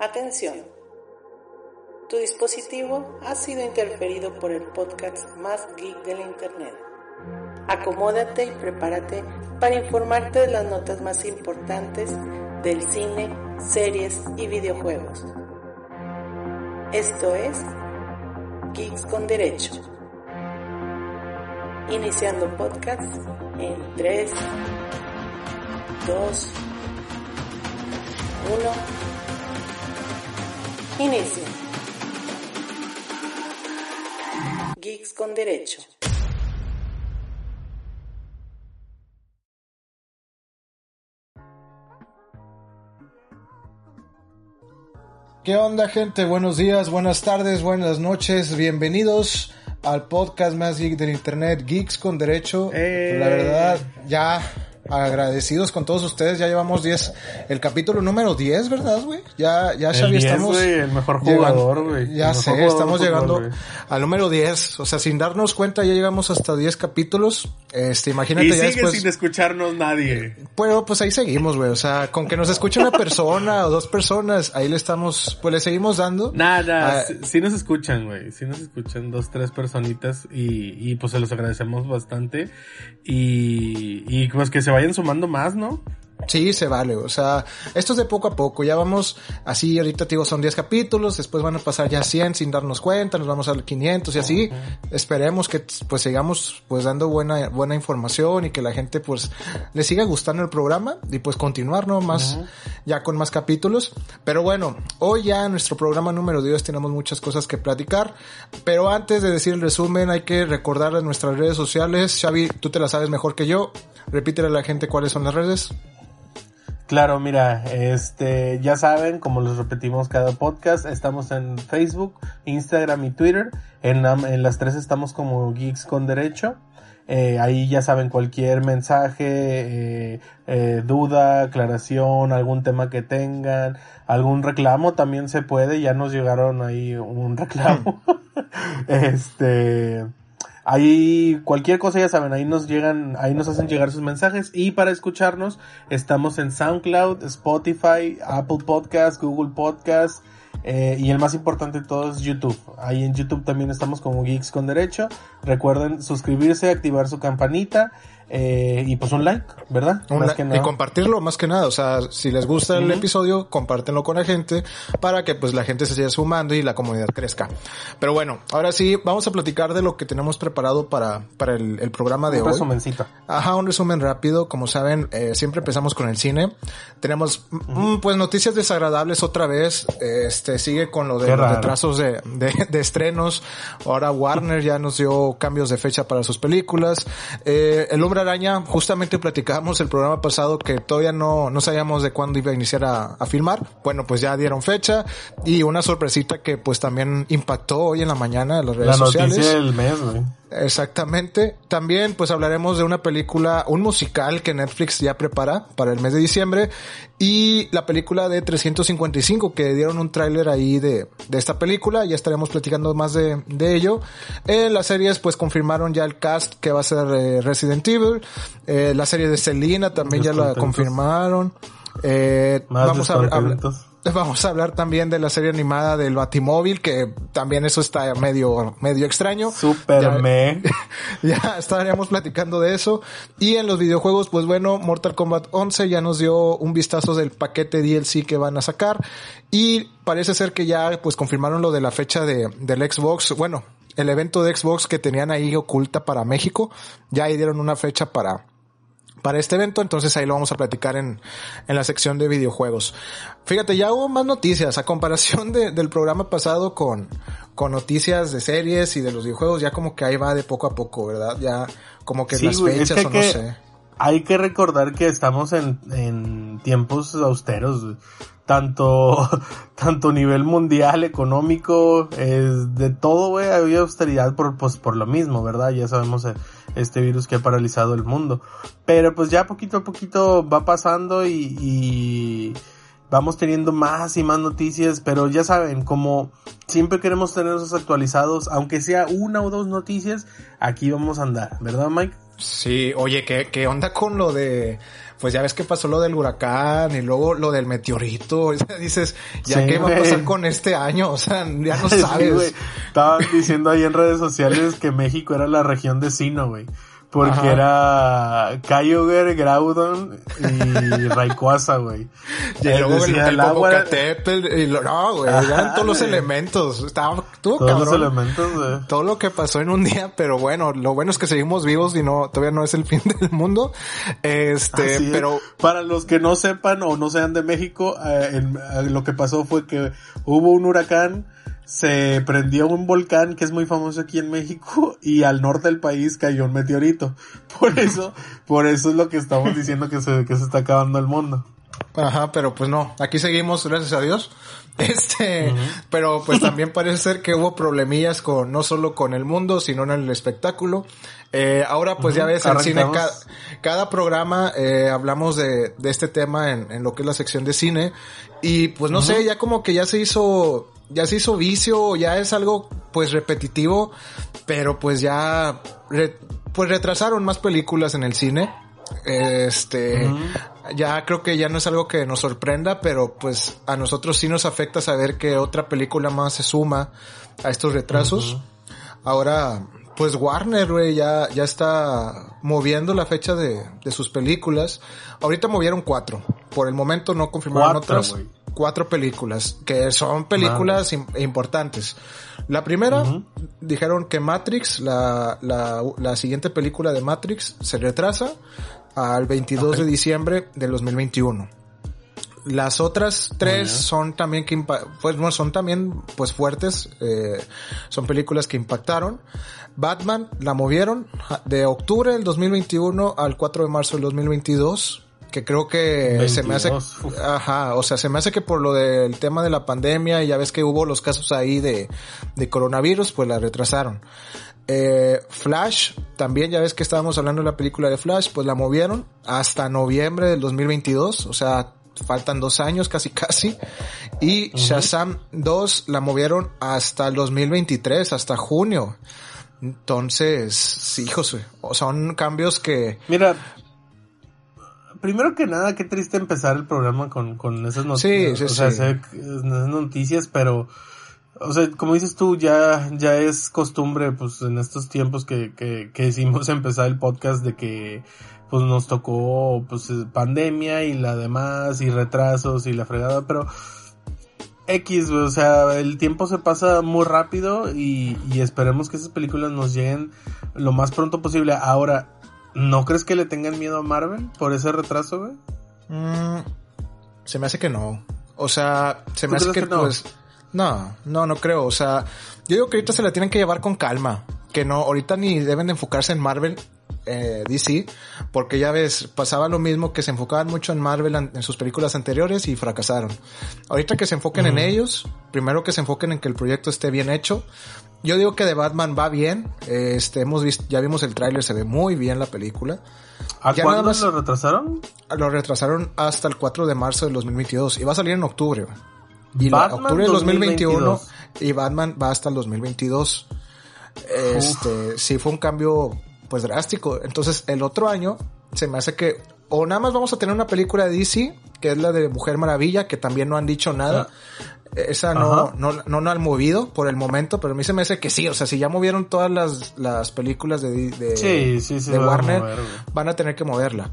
Atención. Tu dispositivo ha sido interferido por el podcast más geek del Internet. Acomódate y prepárate para informarte de las notas más importantes del cine, series y videojuegos. Esto es Geeks con Derecho. Iniciando podcast en 3, 2, 1. Inicia. Geeks con Derecho. ¿Qué onda gente? Buenos días, buenas tardes, buenas noches, bienvenidos al podcast más geek del internet, Geeks con Derecho. ¡Eh! La verdad, ya agradecidos con todos ustedes, ya llevamos 10, el capítulo número 10, ¿verdad, güey? Ya, ya El Xavi, 10, estamos... el mejor jugador, güey. Ya sé, jugador estamos llegando al número 10, o sea, sin darnos cuenta ya llegamos hasta 10 capítulos, este, imagínate Y ya sigue después... sin escucharnos nadie. Bueno, pues ahí seguimos, güey. O sea, con que nos escuche una persona o dos personas, ahí le estamos, pues le seguimos dando. Nada, Ah, sí, sí nos escuchan, güey. Sí nos escuchan dos, tres personitas y, y pues se los agradecemos bastante. Y, y pues que se vayan sumando más, ¿no? Sí, se vale. O sea, esto es de poco a poco. Ya vamos así, ahorita te digo, son 10 capítulos, después van a pasar ya 100 sin darnos cuenta, nos vamos al 500 y así. Esperemos que pues sigamos pues dando buena buena información y que la gente pues le siga gustando el programa y pues continuar, ¿no? Más ya con más capítulos. Pero bueno, hoy ya en nuestro programa número 10 tenemos muchas cosas que platicar, pero antes de decir el resumen hay que recordar en nuestras redes sociales. Xavi, tú te las sabes mejor que yo. Repítele a la gente cuáles son las redes. Claro, mira, este, ya saben, como les repetimos cada podcast, estamos en Facebook, Instagram y Twitter. En, en las tres estamos como Geeks con Derecho. Eh, ahí ya saben cualquier mensaje, eh, eh, duda, aclaración, algún tema que tengan, algún reclamo también se puede. Ya nos llegaron ahí un reclamo. este, Ahí cualquier cosa ya saben, ahí nos llegan, ahí nos hacen llegar sus mensajes y para escucharnos estamos en SoundCloud, Spotify, Apple Podcast, Google Podcast eh, y el más importante de todo es YouTube. Ahí en YouTube también estamos como Geeks con Derecho. Recuerden suscribirse, activar su campanita eh, y pues un like, ¿verdad? Un Más like que y compartirlo más que nada, o sea, si les gusta el episodio, compártenlo con la gente para que pues la gente se siga sumando y la comunidad crezca. Pero bueno, ahora sí, vamos a platicar de lo que tenemos preparado para, para el, el programa de Un hoy. resumencito. Ajá, un resumen rápido. Como saben, eh, siempre empezamos con el cine. Tenemos, mm, pues, noticias desagradables otra vez. Este, sigue con lo de los retrasos de, de, de estrenos. Ahora Warner ya nos dio cambios de fecha para sus películas. Eh, el Hombre Araña, justamente platicábamos el programa pasado que todavía no, no sabíamos de cuándo iba a iniciar a, a filmar. Bueno, pues ya dieron fecha. Y una sorpresita que pues también impactó hoy en la mañana en las redes La sociales. noticia del mes, güey. Exactamente. También pues hablaremos de una película, un musical que Netflix ya prepara para el mes de diciembre y la película de 355 que dieron un tráiler ahí de, de esta película. Ya estaremos platicando más de, de ello. En las series pues confirmaron ya el cast que va a ser eh, Resident Evil. Eh, la serie de Selina también ya la confirmaron. Eh, Más vamos a hablar descontentos. Vamos a hablar también de la serie animada del Batimóvil, que también eso está medio, medio extraño. Super Ya- ya estaríamos platicando de eso. Y en los videojuegos, pues bueno, Mortal Kombat 11 ya nos dio un vistazo del paquete DLC que van a sacar. Y parece ser que ya pues confirmaron lo de la fecha de, del Xbox. Bueno, el evento de Xbox que tenían ahí oculta para México. Ya ahí dieron una fecha para, para este evento, entonces ahí lo vamos a platicar en, en la sección de videojuegos. Fíjate, ya hubo más noticias a comparación de- del programa pasado con, con noticias de series y de los videojuegos, ya como que ahí va de poco a poco, ¿verdad? Ya como que Sí, las güey, es fechas que o no que- sé. Hay que recordar que estamos en, en tiempos austeros. Tanto, tanto nivel mundial, económico, es de todo, güey, había austeridad por, pues, por lo mismo, ¿verdad? Ya sabemos eh, este virus que ha paralizado el mundo. Pero pues ya poquito a poquito va pasando y, y vamos teniendo más y más noticias, pero ya saben, como siempre queremos tenerlos actualizados, aunque sea una o dos noticias, aquí vamos a andar, ¿verdad Mike? Sí, oye, ¿qué, qué onda con lo de, pues ya ves que pasó lo del huracán y luego lo del meteorito, o sea, dices, ¿ya Sí, qué va a pasar con este año? O sea, ya no Sí, sabes. güey. Estaban diciendo ahí en redes sociales que México era la región de Sino, güey. Porque Ajá. era Cayuger, Graudon y Rayquaza, güey. y luego el, el agua- y lo, no, güey, eran todos los elementos. Estaba, estuvo Todos los elementos, güey. todo lo que pasó en un día, pero bueno, lo bueno es que seguimos vivos y no, todavía no es el fin del mundo. Este, Así es. pero para los que no sepan o no sean de México, eh, en- eh, lo que pasó fue que hubo un huracán, se prendió un volcán que es muy famoso aquí en México y al norte del país cayó un meteorito. Por eso, por eso es lo que estamos diciendo que se, que se está acabando el mundo. Ajá, pero pues no, aquí seguimos, gracias a Dios. Este, pero pues también parece ser que hubo problemillas con, no solo con el mundo, sino en el espectáculo. Eh, ahora pues ya ves, en cine, cada, cada programa eh, hablamos de, de este tema en, en lo que es la sección de cine. Y pues no sé, ya como que ya se hizo, ya se hizo vicio, ya es algo pues repetitivo, pero pues ya, re- pues retrasaron más películas en el cine. Este, ya creo que ya no es algo que nos sorprenda, pero pues a nosotros sí nos afecta saber que otra película más se suma a estos retrasos. Ahora, pues Warner, güey, ya, ya está moviendo la fecha de, de sus películas. Ahorita movieron cuatro. Por el momento no confirmaron Cuatro, otras. Cuatro películas, que son películas im- importantes. La primera, dijeron que Matrix, la, la, la siguiente película de Matrix, se retrasa al 22 de diciembre del 2021. Las otras tres son también que pues no son también pues fuertes, eh, son películas que impactaron. Batman la movieron de octubre del 2021 al 4 de marzo del 2022, que creo que se me hace 22, uf. ajá, o sea, se me hace que por lo del tema de la pandemia y ya ves que hubo los casos ahí de de coronavirus, pues la retrasaron. Eh, Flash, también ya ves que estábamos hablando de la película de Flash, pues la movieron hasta noviembre del 2022, o sea, faltan dos años casi casi. Y Shazam 2 la movieron hasta el 2023, hasta junio. Entonces, sí, José, o son cambios que... Mira, primero que nada, qué triste empezar el programa con, con esas noticias. Sí, sí, o sea, sí. esas noticias, pero, o sea, como dices tú, ya, ya es costumbre, pues, en estos tiempos que, que, que hicimos empezar el podcast de que, pues, nos tocó, pues, eh, pandemia y la demás, y retrasos y la fregada, pero, X, o sea, el tiempo se pasa muy rápido y, y esperemos que esas películas nos lleguen lo más pronto posible. Ahora, ¿no crees que le tengan miedo a Marvel por ese retraso, güey? mm, se me hace que no. O sea, se me ¿Tú hace que no? pues... No, no, no creo. O sea, yo digo que ahorita se la tienen que llevar con calma. Que no, ahorita ni deben de enfocarse en Marvel, eh, DC, porque ya ves, pasaba lo mismo que se enfocaban mucho en Marvel en sus películas anteriores y fracasaron. Ahorita que se enfoquen en ellos, primero que se enfoquen en que el proyecto esté bien hecho. Yo digo que de Batman va bien. Este, hemos visto, ya vimos el tráiler, se ve muy bien la película. ¿A Ya cuándo más- lo retrasaron? Lo retrasaron hasta el 4 de marzo del 2022 y va a salir en octubre. Y Batman octubre del 2021 2022. y Batman va hasta el 2022. Este, sí fue un cambio pues drástico. Entonces, el otro año se me hace que o nada más vamos a tener una película de DC, que es la de Mujer Maravilla, que también no han dicho nada. Esa no, no, no, no han movido por el momento, pero a mí se me hace que sí. O sea, si ya movieron todas las, las películas de, de, Sí, sí, sí, de van a Warner, mover, güey. van a tener que moverla.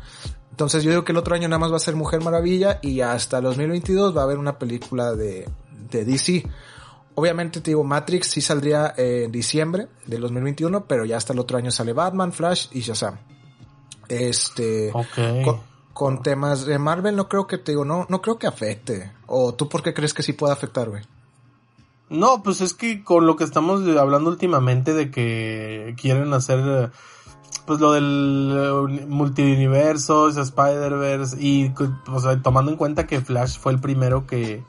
Entonces yo digo que el otro año nada más va a ser Mujer Maravilla y hasta el 2022 va a haber una película de, de DC. Obviamente te digo, Matrix sí saldría eh, en diciembre del 2021, pero ya hasta el otro año sale Batman, Flash y Shazam. Este, Ok. con, con temas de Marvel no creo que te digo, no, no creo que afecte. O tú por qué crees que sí puede afectar, güey. No, pues es que con lo que estamos hablando últimamente de que quieren hacer eh, pues lo del multiverso, Spider-Verse y o sea, tomando en cuenta que Flash fue el primero que,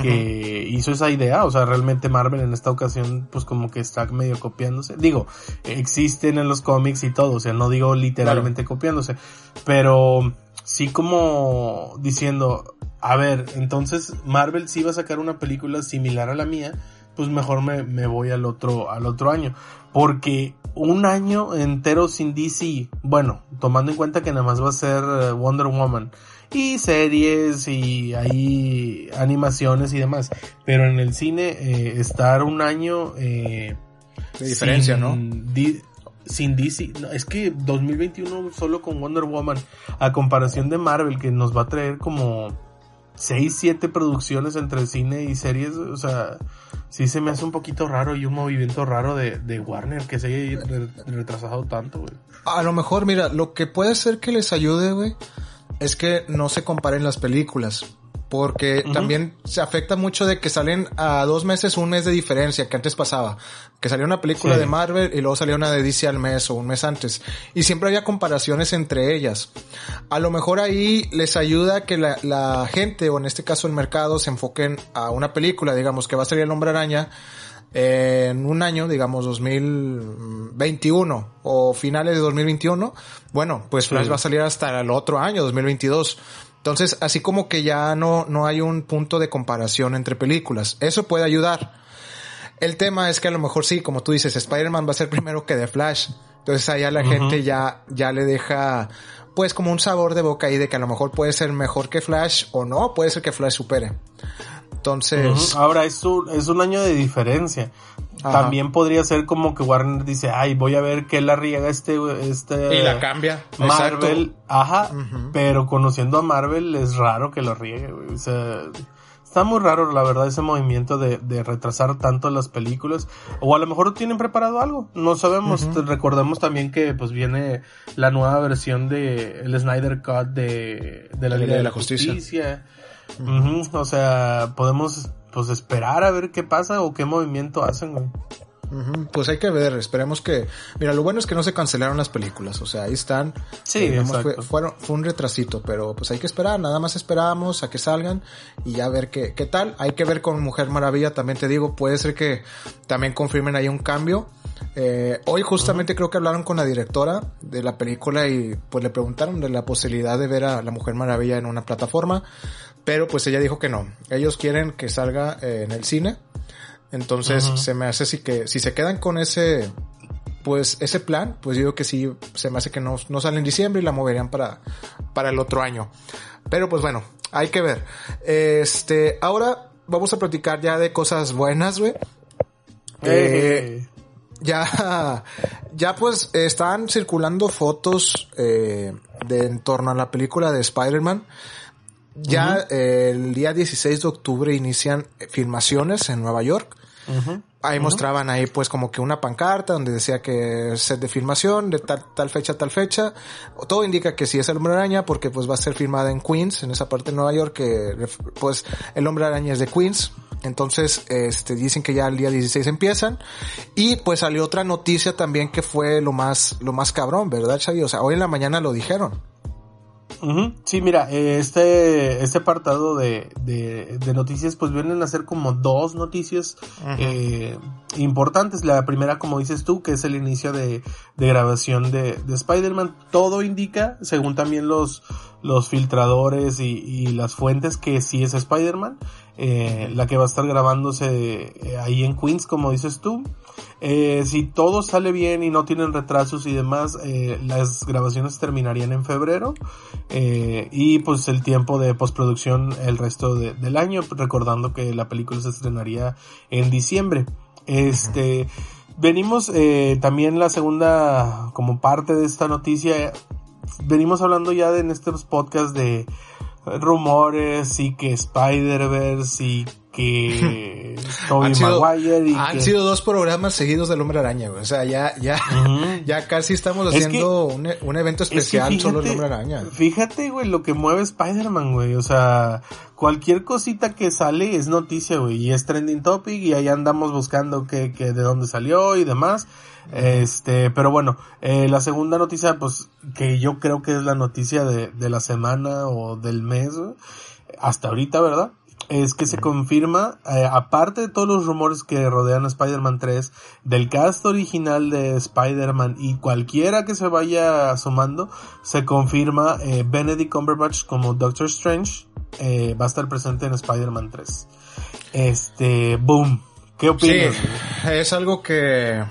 que hizo esa idea, o sea, realmente Marvel en esta ocasión pues como que está medio copiándose. Digo, existen en los cómics y todo, o sea, no digo literalmente copiándose, pero sí como diciendo, a ver, entonces Marvel sí va a sacar una película similar a la mía, pues mejor me, me voy al otro, al otro año. Porque un año entero sin DC, bueno, tomando en cuenta que nada más va a ser eh, Wonder Woman y series y hay animaciones y demás, pero en el cine eh, estar un año eh, de diferencia, ¿no? sin DC, no, es que 2021 solo con Wonder Woman, a comparación de Marvel que nos va a traer como 6, 7 producciones entre cine y series, o sea, sí se me hace un poquito raro y un movimiento raro de, de Warner que se haya retrasado tanto, güey. A lo mejor, mira, lo que puede ser que les ayude, güey, es que no se comparen las películas porque también se afecta mucho de que salen a dos meses un mes de diferencia que antes pasaba que salió una película de Marvel y luego salió una de DC al mes o un mes antes y siempre había comparaciones entre ellas. A lo mejor ahí les ayuda que la, la gente o en este caso el mercado se enfoquen a una película digamos que va a salir el hombre araña en un año, digamos 2021 o finales de 2021, bueno, pues Flash va a salir hasta el otro año, 2022. Entonces, así como que ya no, no hay un punto de comparación entre películas. Eso puede ayudar. El tema es que a lo mejor sí, como tú dices, Spider-Man va a ser primero que The Flash. Entonces allá la gente ya, ya le deja, pues como un sabor de boca ahí de que a lo mejor puede ser mejor que Flash o no, puede ser que Flash supere. Entonces. Ahora es un, es un año de diferencia. También podría ser como que Warner dice, ay, voy a ver qué la riega este, este. Y la cambia. Marvel, ajá. Pero conociendo a Marvel es raro que lo riegue, O sea, está muy raro, la verdad, ese movimiento de, de, retrasar tanto las películas. O a lo mejor tienen preparado algo. No sabemos. Recordemos también que pues viene la nueva versión de el Snyder Cut de, de la Liga de la, Justicia. O sea, podemos pues esperar a ver qué pasa o qué movimiento hacen, güey. Pues hay que ver, esperemos que... Mira, lo bueno es que no se cancelaron las películas, o sea, ahí están. Sí, eh, fue, fueron, fue un retrasito, pero pues hay que esperar, nada más esperamos a que salgan y ya ver qué, qué tal. Hay que ver con Mujer Maravilla, también te digo, puede ser que también confirmen ahí un cambio. Eh, hoy justamente creo que hablaron con la directora de la película y pues le preguntaron de la posibilidad de ver a la Mujer Maravilla en una plataforma. Pero pues ella dijo que no. Ellos quieren que salga eh, en el cine. Entonces se me hace si que si se quedan con ese pues ese plan, pues digo que sí se me hace que no, no sale en diciembre y la moverían para para el otro año. Pero pues bueno, hay que ver. Este, ahora vamos a platicar ya de cosas buenas, güey. Eh, ya, ya pues están circulando fotos eh, de en torno a la película de Spider-Man. Ya eh, el día 16 de octubre inician filmaciones en Nueva York. Ahí mostraban ahí pues como que una pancarta donde decía que set de filmación de tal, tal fecha, tal fecha. Todo indica que sí es el hombre araña porque pues va a ser filmada en Queens, en esa parte de Nueva York que pues el hombre araña es de Queens. Entonces, este, dicen que ya el día 16 empiezan. Y pues salió otra noticia también que fue lo más, lo más cabrón, ¿verdad, Xavi? O sea, hoy en la mañana lo dijeron. Sí, mira, este, este apartado de, de, de, noticias pues vienen a ser como dos noticias eh, importantes. La primera, como dices tú, que es el inicio de, de grabación de, de Spider-Man. Todo indica, según también los, los filtradores y, y las fuentes, que sí es Spider-Man. Eh, la que va a estar grabándose eh, ahí en Queens, como dices tú. Eh, si todo sale bien y no tienen retrasos y demás, eh, las grabaciones terminarían en febrero eh, y pues el tiempo de postproducción el resto del año, recordando que la película se estrenaría en diciembre. Este, venimos también la segunda como parte de esta noticia, venimos hablando ya en estos podcasts de rumores y que Spider-Verse y que Tobey Han sido, Maguire y han que- sido dos programas seguidos del Hombre Araña, güey. O sea, ya, ya, ya casi estamos Es haciendo un, un evento Es que especial solo del fíjate- Hombre Araña. Fíjate, güey, lo que mueve Spider-Man, güey. O sea, cualquier cosita que sale es noticia, güey. Y es trending topic y ahí andamos buscando que, que de dónde salió y demás. Este, pero bueno, eh, la segunda noticia, pues, que yo creo que es la noticia de, de la semana o del mes, güey, hasta ahorita, ¿verdad? Es que se confirma, eh, aparte de todos los rumores que rodean a Spider-Man 3, del cast original de Spider-Man y cualquiera que se vaya sumando, se confirma eh, Benedict Cumberbatch como Doctor Strange eh, va a estar presente en Spider-Man 3. Este, boom. ¿Qué Sí, opinas? es algo que,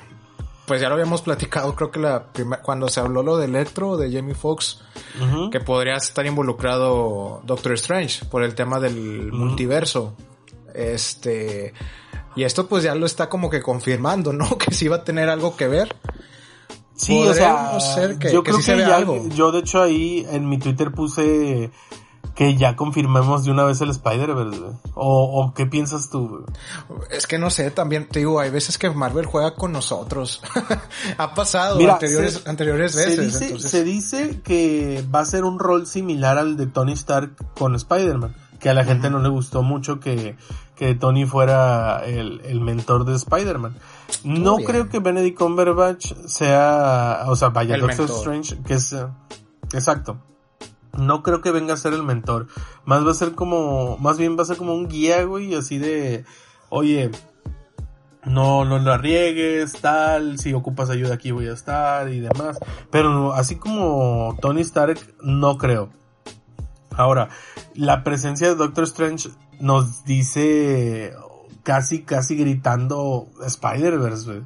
pues ya lo habíamos platicado, creo que la prima- cuando se habló lo de Electro, de Jamie Foxx, que podría estar involucrado Doctor Strange por el tema del multiverso. Este, y esto pues ya lo está como que confirmando, ¿no? Que sí va a tener algo que ver. Sí, o sea, ser que- yo que creo sí se que vea ya, algo. yo de hecho ahí en mi Twitter puse que ya confirmemos de una vez el Spider-Verse, o, o qué piensas tú, güey? Es que no sé, también te digo, hay veces que Marvel juega con nosotros. ha pasado Mira, anteriores, se- anteriores Se veces. dice, entonces- se dice que va a ser un rol similar al de Tony Stark con Spider-Man, que a la gente no le gustó mucho que, que Tony fuera el, el mentor de Spider-Man. No bien. creo que Benedict Cumberbatch sea, o sea, vaya, El Doctor mentor. Strange, que es, exacto. No creo que venga a ser el mentor. Más va a ser como, más bien va a ser como un guía, güey, así de, oye, no, no lo arriesgues, tal, si ocupas ayuda aquí voy a estar y demás. Pero así como Tony Stark, no creo. Ahora, la presencia de Doctor Strange nos dice casi, casi gritando Spider-Verse, güey.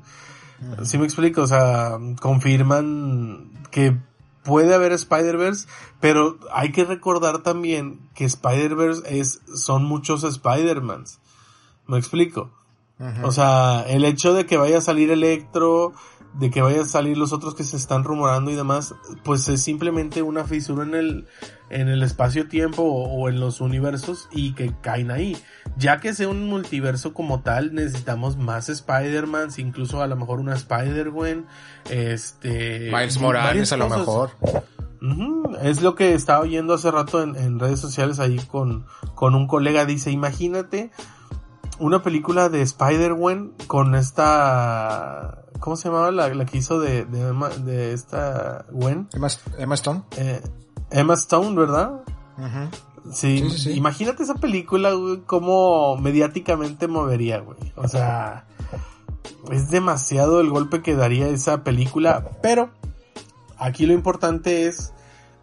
¿Sí me explico? O sea, confirman que puede haber Spider-Verse, pero hay que recordar también que Spider-Verse es, son muchos Spider-Mans. ¿Me explico? O sea, el hecho de que vaya a salir Electro, de que vayan a salir los otros que se están rumorando y demás, pues es simplemente una fisura en el, en el espacio-tiempo o, o en los universos y que caen ahí. Ya que sea un multiverso como tal, necesitamos más Spider-Mans, incluso a lo mejor una Spider-Gwen, este... Miles Morales a lo cosas. mejor. Es lo que estaba oyendo hace rato en, en redes sociales ahí con, con un colega. Dice, imagínate una película de Spider-Gwen con esta... ¿Cómo se llamaba la, la que hizo de, de, Emma- de esta Gwen? Emma, Emma Stone. Eh, Emma Stone, ¿verdad? Sí, sí, sí. imagínate esa película, güey, cómo mediáticamente movería, güey. O sea, es demasiado el golpe que daría esa película, pero aquí lo importante es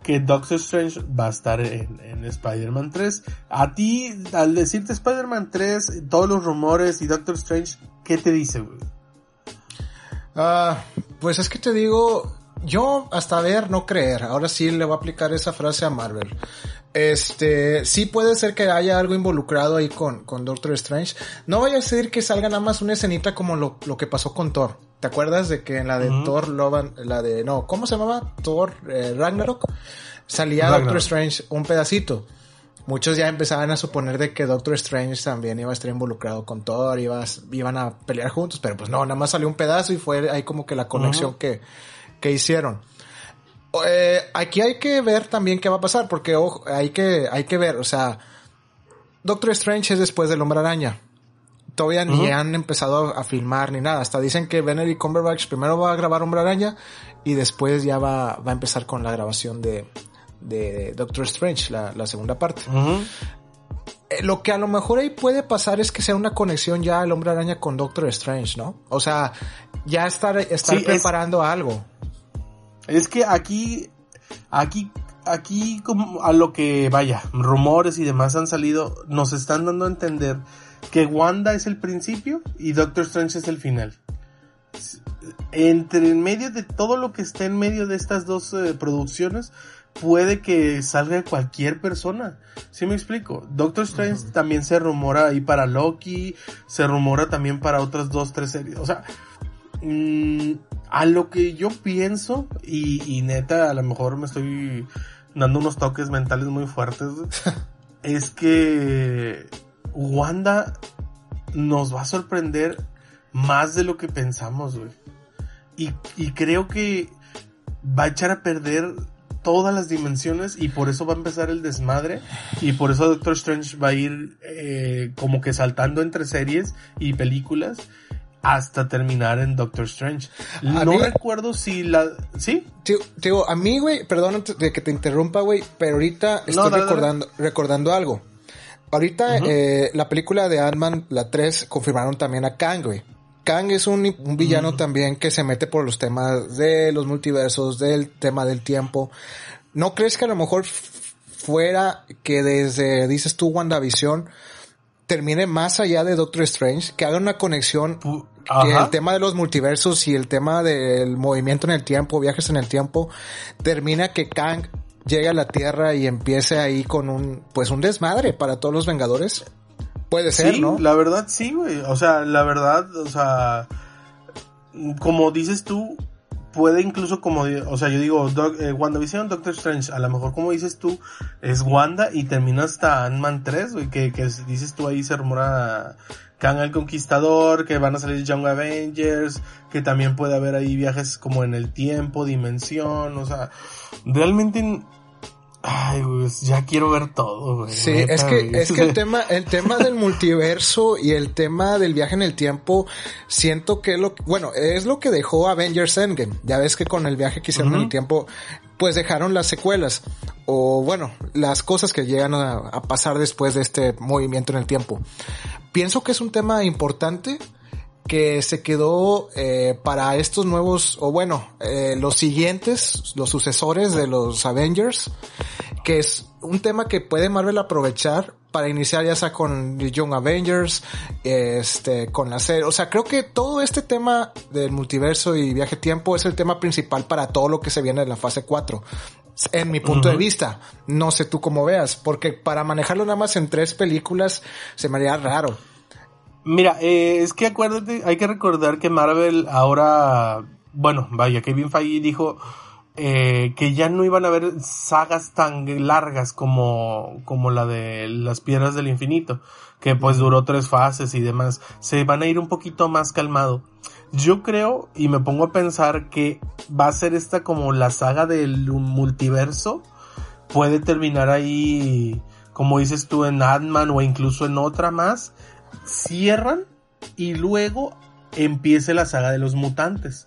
que Doctor Strange va a estar en, en Spider-Man 3. A ti, al decirte Spider-Man 3, todos los rumores y Doctor Strange, ¿qué te dice, güey? Ah, pues es que te digo, yo hasta ver, no creer. Ahora sí le voy a aplicar esa frase a Marvel. Este, sí puede ser que haya algo involucrado ahí con, con Doctor Strange. No vaya a ser que salga nada más una escenita como lo, lo que pasó con Thor. ¿Te acuerdas de que en la de Ujú. Thor Love and- la de, no, ¿cómo se llamaba? Thor eh, Ragnarok. Salía Ragnarok. Doctor Strange un pedacito. Muchos ya empezaban a suponer de que Doctor Strange también iba a estar involucrado con Thor, iba iban a pelear juntos, pero pues no, nada más salió un pedazo y fue ahí como que la conexión que, que hicieron. Eh, aquí hay que ver también qué va a pasar, porque ojo, hay que, hay que ver, o sea, Doctor Strange es después del Hombre Araña. Todavía ni han empezado a filmar ni nada. Hasta dicen que Benedict Cumberbatch primero va a grabar Hombre Araña y después ya va, va a empezar con la grabación de, de Doctor Strange, la, la segunda parte. Eh, Lo que a lo mejor ahí puede pasar es que sea una conexión ya el Hombre Araña con Doctor Strange, ¿no? O sea, ya estar, estar Sí, es- preparando algo. Es que aquí, aquí, aquí como a lo que vaya, rumores y demás han salido, nos están dando a entender que Wanda es el principio y Doctor Strange es el final. Entre en medio de todo lo que está en medio de estas dos eh, producciones, puede que salga cualquier persona. ¿Sí me explico? Doctor Strange también se rumora ahí para Loki, se rumora también para otras dos, tres series. O sea, mm, a lo que yo pienso, y, y neta, a lo mejor me estoy dando unos toques mentales muy fuertes, es que Wanda nos va a sorprender más de lo que pensamos, güey. Y, y creo que va a echar a perder todas las dimensiones y por eso va a empezar el desmadre y por eso Doctor Strange va a ir eh, como que saltando entre series y películas hasta terminar en Doctor Strange. No mí- recuerdo si la... ¿Sí? Tío, tío, a mí, güey, perdón de que te interrumpa, güey, pero ahorita estoy dale. recordando, recordando algo. Ahorita, eh, la película de Ant-Man, la 3, confirmaron también a Kang, güey. Kang es un, un villano también que se mete por los temas de los multiversos, del tema del tiempo. ¿No crees que a lo mejor fuera que desde, dices tú, WandaVision, termine más allá de Doctor Strange, que haga una conexión que el tema de los multiversos y el tema del movimiento en el tiempo, viajes en el tiempo, termina que Kang llegue a la Tierra y empiece ahí con un, pues un desmadre para todos los Vengadores. Puede ser, sí, ¿no? la verdad sí, güey. O sea, la verdad, o sea, como dices tú, puede incluso como, o sea, yo digo, Doc- eh, Doctor Strange, a lo mejor como dices tú, es Wanda y termina hasta Ant-Man 3, güey, que, que es- dices tú ahí se rumora Kang el Conquistador, que van a salir Young Avengers, que también puede haber ahí viajes como en el tiempo, dimensión, o sea, realmente... Ay, güey, ya quiero ver todo, güey. Sí, neta, es que, güey. es que el tema, el tema del multiverso y el tema del viaje en el tiempo, siento que lo, bueno, es lo que dejó Avengers Endgame. Ya ves que con el viaje que hicieron en el tiempo, pues dejaron las secuelas. O bueno, las cosas que llegan a, a pasar después de este movimiento en el tiempo. Pienso que es un tema importante que se quedó eh, para estos nuevos, o bueno, eh, los siguientes, los sucesores de los Avengers, que es un tema que puede Marvel aprovechar para iniciar ya sea con The Young Avengers, este, con la serie. O sea, creo que todo este tema del multiverso y viaje tiempo es el tema principal para todo lo que se viene en la fase 4. En mi punto de vista, no sé tú cómo veas, porque para manejarlo nada más en tres películas se me haría raro. Mira, eh, es que acuérdate, hay que recordar que Marvel ahora, bueno, vaya, Kevin Feige dijo eh, que ya no iban a haber sagas tan largas como, como la de las piedras del infinito, que pues duró tres fases y demás. Se van a ir un poquito más calmado. Yo creo y me pongo a pensar que va a ser esta como la saga del multiverso. Puede terminar ahí, como dices tú, en Ant-Man o incluso en otra más cierran y luego empiece la saga de los mutantes.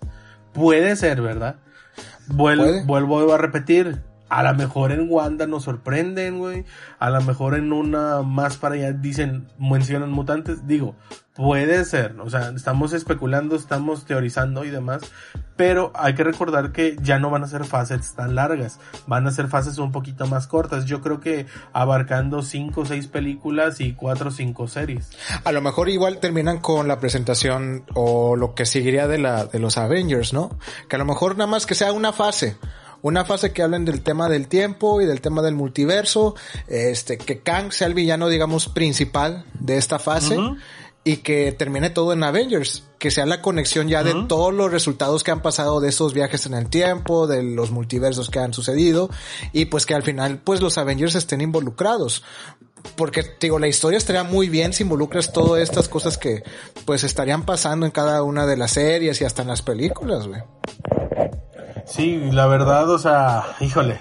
Puede ser, ¿verdad? Puede. Vuelvo a repetir. A lo mejor en Wanda nos sorprenden, güey. A lo mejor en una más para allá dicen, mencionan mutantes. Digo, puede ser. O sea, estamos especulando, estamos teorizando y demás. Pero hay que recordar que ya no van a ser fases tan largas. Van a ser fases un poquito más cortas. Yo creo que abarcando cinco o seis películas y cuatro o cinco series. A lo mejor igual terminan con la presentación o lo que seguiría de la, de los Avengers, ¿no? Que a lo mejor nada más que sea una fase. Una fase que hablen del tema del tiempo y del tema del multiverso. Este, que Kang sea el villano, digamos, principal de esta fase. Y que termine todo en Avengers. Que sea la conexión ya de todos los resultados que han pasado de esos viajes en el tiempo, de los multiversos que han sucedido. Y pues que al final, pues los Avengers estén involucrados porque digo, la historia estaría muy bien si involucras todas estas cosas que pues estarían pasando en cada una de las series y hasta en las películas, güey. Sí, la verdad, o sea, híjole,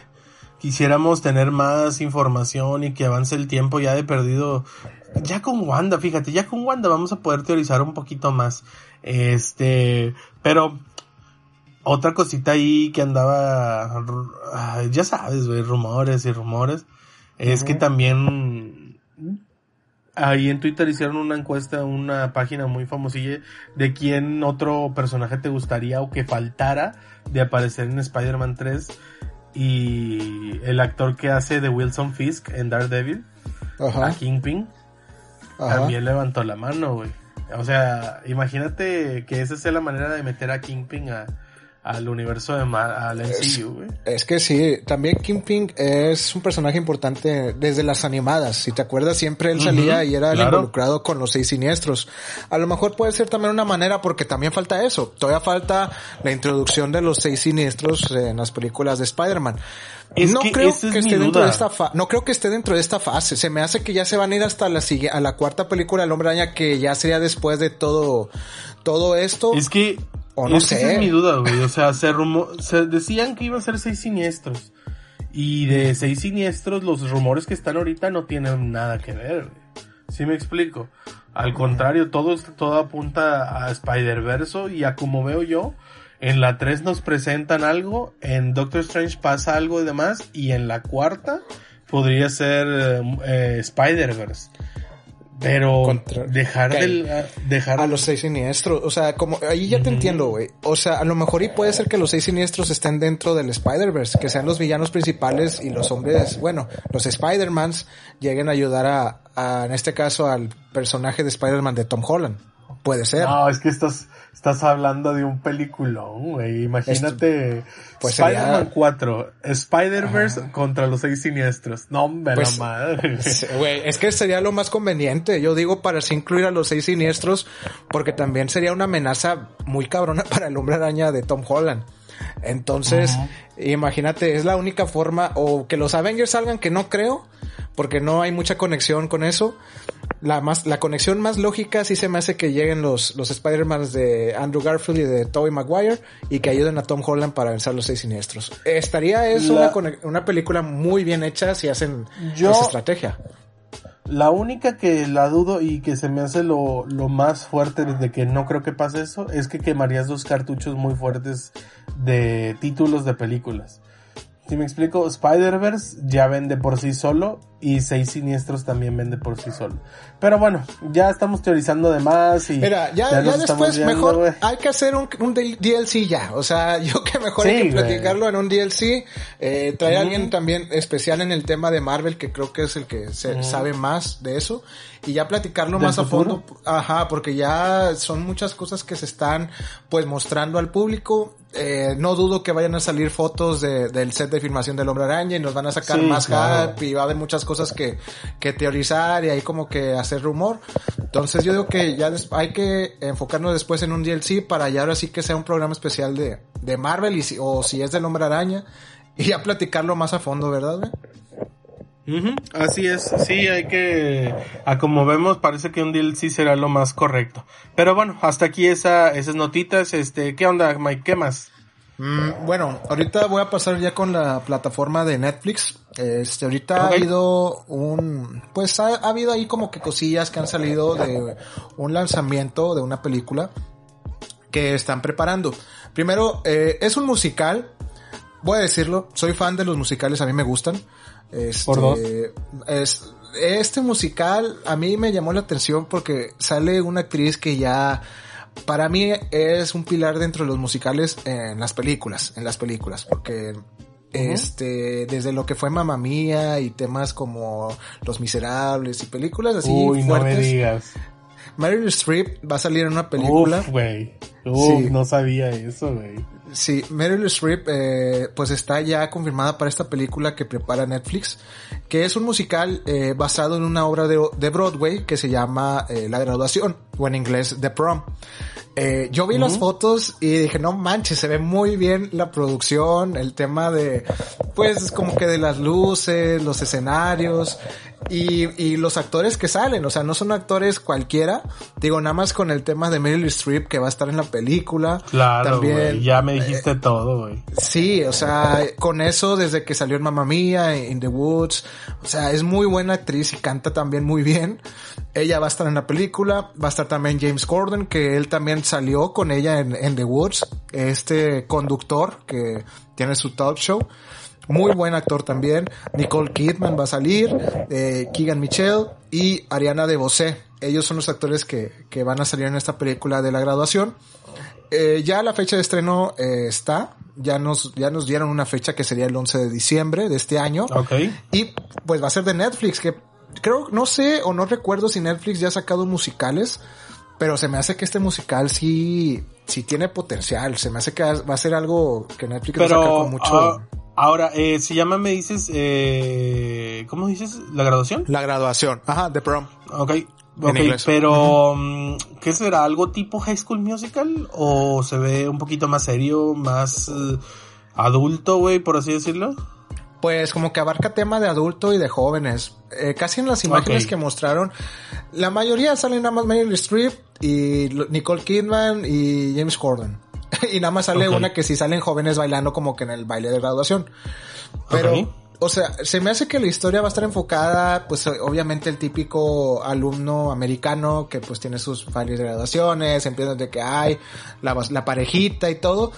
quisiéramos tener más información y que avance el tiempo ya de perdido. Ya con Wanda, fíjate, ya con Wanda vamos a poder teorizar un poquito más. Este, pero otra cosita ahí que andaba, ya sabes, güey, rumores y rumores, es que también ahí en Twitter hicieron una encuesta, una página muy famosilla de quién otro personaje te gustaría o que faltara de aparecer en Spider-Man 3 y el actor que hace de Wilson Fisk en Daredevil, a. Kingpin, también levantó la mano, güey. O sea, imagínate que esa sea la manera de meter a Kingpin a, al universo de al MCU. Es que sí, también Kingpin es un personaje importante desde las animadas. Si te acuerdas, siempre él salía y era el involucrado con los seis siniestros. A lo mejor puede ser también una manera porque también falta eso. Todavía falta la introducción de los seis siniestros en las películas de Spider-Man. No que creo es que esté dentro de esta fa- no creo que esté dentro de esta fase. Se me hace que ya se van a ir hasta la a la cuarta película del Hombre Araña que ya sería después de todo todo esto. Es que. O no esa sé. es mi duda, güey. O sea, se, rumo- se decían que iban a ser seis siniestros. Y de seis siniestros, los rumores que están ahorita no tienen nada que ver, güey. ¿Sí me explico? Al contrario, todo, todo apunta a Spider-Verse y a como veo yo, en la 3 nos presentan algo, en Doctor Strange pasa algo y demás, y en la cuarta podría ser eh, eh, Spider-Verse. Pero Contra- dejar del, dejar A los seis siniestros, o sea, como ahí ya te entiendo, güey. O sea, a lo mejor y puede ser que los seis siniestros estén dentro del Spider-Verse, que sean los villanos principales y los hombres, bueno, los Spider-Mans lleguen a ayudar a, a, en este caso, al personaje de Spider-Man de Tom Holland. Puede ser. No, es que estás, estás hablando de un peliculón, güey. Imagínate pues Spider-Man sería- 4, Spider-Verse contra los seis siniestros. No, hombre, Pues, la madre. Güey, es que sería lo más conveniente. Yo digo para así incluir a los seis siniestros, porque también sería una amenaza muy cabrona para el hombre araña de Tom Holland. Entonces, imagínate, es la única forma, o que los Avengers salgan, que no creo, porque no hay mucha conexión con eso. La más, la conexión más lógica sí se me hace que lleguen los, los Spider-Man de Andrew Garfield y de Tobey Maguire y que ayuden a Tom Holland para vencer los seis siniestros. Estaría eso La- una, una película muy bien hecha si hacen Yo- esa estrategia. La única que la dudo y que se me hace lo, lo más fuerte de que no creo que pase eso es que quemarías dos cartuchos muy fuertes de títulos de películas. Si me explico, Spider-Verse ya vende por sí solo y Seis Siniestros también vende por sí solo. Pero bueno, ya estamos teorizando de más y Mira, ya, ya, estamos después yendo, mejor güey. hay que hacer un, un DLC ya. O sea, yo que mejor hay Sí, que güey. platicarlo en un DLC. Eh, a Ujú. alguien también especial en el tema de Marvel, que creo que es el que se sabe más de eso. Y ya platicarlo ¿Del más a futuro? fondo. Ajá, porque ya son muchas cosas que se están pues mostrando al público. Eh, no dudo que vayan a salir fotos de- del set de filmación del Hombre Araña y nos van a sacar Sí, más claro. hype y va a haber muchas cosas que, que teorizar y ahí como que hacer rumor. Entonces yo digo que ya des- hay que enfocarnos después en un DLC para ya ahora sí que sea un programa especial de, de Marvel y si, o si es del Hombre Araña y ya platicarlo más a fondo, ¿verdad? güey? Así es, sí, hay que, a como vemos, parece que un DLC será lo más correcto. Pero bueno, hasta aquí esa, esas notitas, este, ¿qué onda, Mike? ¿Qué más? Mm, bueno, ahorita voy a pasar ya con la plataforma de Netflix. Este, ahorita ha habido un, pues ha, ha habido ahí como que cosillas que han salido de un lanzamiento de una película que están preparando. Primero, eh, es un musical. Voy a decirlo, soy fan de los musicales, a mí me gustan. Este, Por dos. es- este musical a mí me llamó la atención porque sale una actriz que ya para mí es un pilar dentro de los musicales en las películas, en las películas, porque este desde lo que fue Mamma Mía y temas como Los Miserables y películas así Uy, no me digas. Meryl Streep va a salir en una película. Uf, güey. Uf, Sí. no sabía eso, güey. Sí, Meryl Streep eh, pues está ya confirmada para esta película que prepara Netflix, que es un musical eh, basado en una obra de, de Broadway que se llama eh, La Graduación, o en inglés The Prom. Eh, yo vi las fotos y dije, no manches, se ve muy bien la producción, el tema de, pues como que de las luces, los escenarios y, y los actores que salen, o sea, no son actores cualquiera, digo, nada más con el tema de Meryl Streep que va a estar en la película. Claro, También. Ya me dijiste todo, güey. Sí, o sea, con eso desde que salió en Mamma Mía, In the Woods, o sea, es muy buena actriz y canta también muy bien. Ella va a estar en la película, va a estar también James Corden, que él también salió con ella en, en The Woods, este conductor que tiene su talk show. Muy buen actor también. Nicole Kidman va a salir, eh, Keegan Michelle y Ariana DeBose. Ellos son los actores que, que van a salir en esta película de la graduación. Eh, ya la fecha de estreno eh, está. Ya nos, ya nos dieron una fecha que sería el 11 de diciembre de este año. Y pues va a ser de Netflix, que creo, no sé o no recuerdo si Netflix ya ha sacado musicales. pero se me hace que este musical sí, sí tiene potencial. Se me hace que va a ser algo que Netflix va a sacar Pero con mucho. ah, ahora, eh, se llama, me dices, eh, ¿cómo dices? ¿La graduación? La graduación. Ajá, The Prom. Ok. En Ok, inglés. pero mm, ¿qué será? ¿Algo tipo High School Musical? ¿O se ve un poquito más serio, más eh, adulto, güey, por así decirlo? Pues como que abarca tema de adulto y de jóvenes. Eh, casi en las imágenes que mostraron, la mayoría salen nada más Meryl Streep y Nicole Kidman y James Corden. y nada más sale una que sí salen jóvenes bailando como que en el baile de graduación. Pero, o sea, se me hace que la historia va a estar enfocada, pues obviamente el típico alumno americano que pues tiene sus bailes de graduaciones, empiezan de que hay la, la parejita y todo.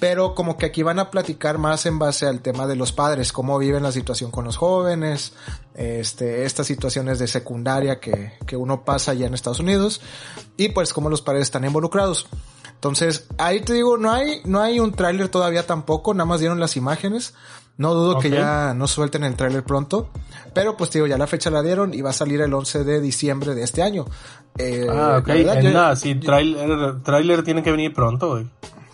Pero como que aquí van a platicar más en base al tema de los padres, cómo viven la situación con los jóvenes, este, estas situaciones de secundaria que, que uno pasa allá en Estados Unidos, y pues cómo los padres están involucrados. Entonces, ahí te digo, no hay, no hay un tráiler todavía tampoco, nada más dieron las imágenes. No dudo que ya no suelten el tráiler pronto. Pero pues te digo, ya la fecha la dieron y va a salir el 11 de diciembre de este año. Eh, Ah, ok. verdad, yo- nada, sí, trailer, trailer tiene que venir pronto, güey.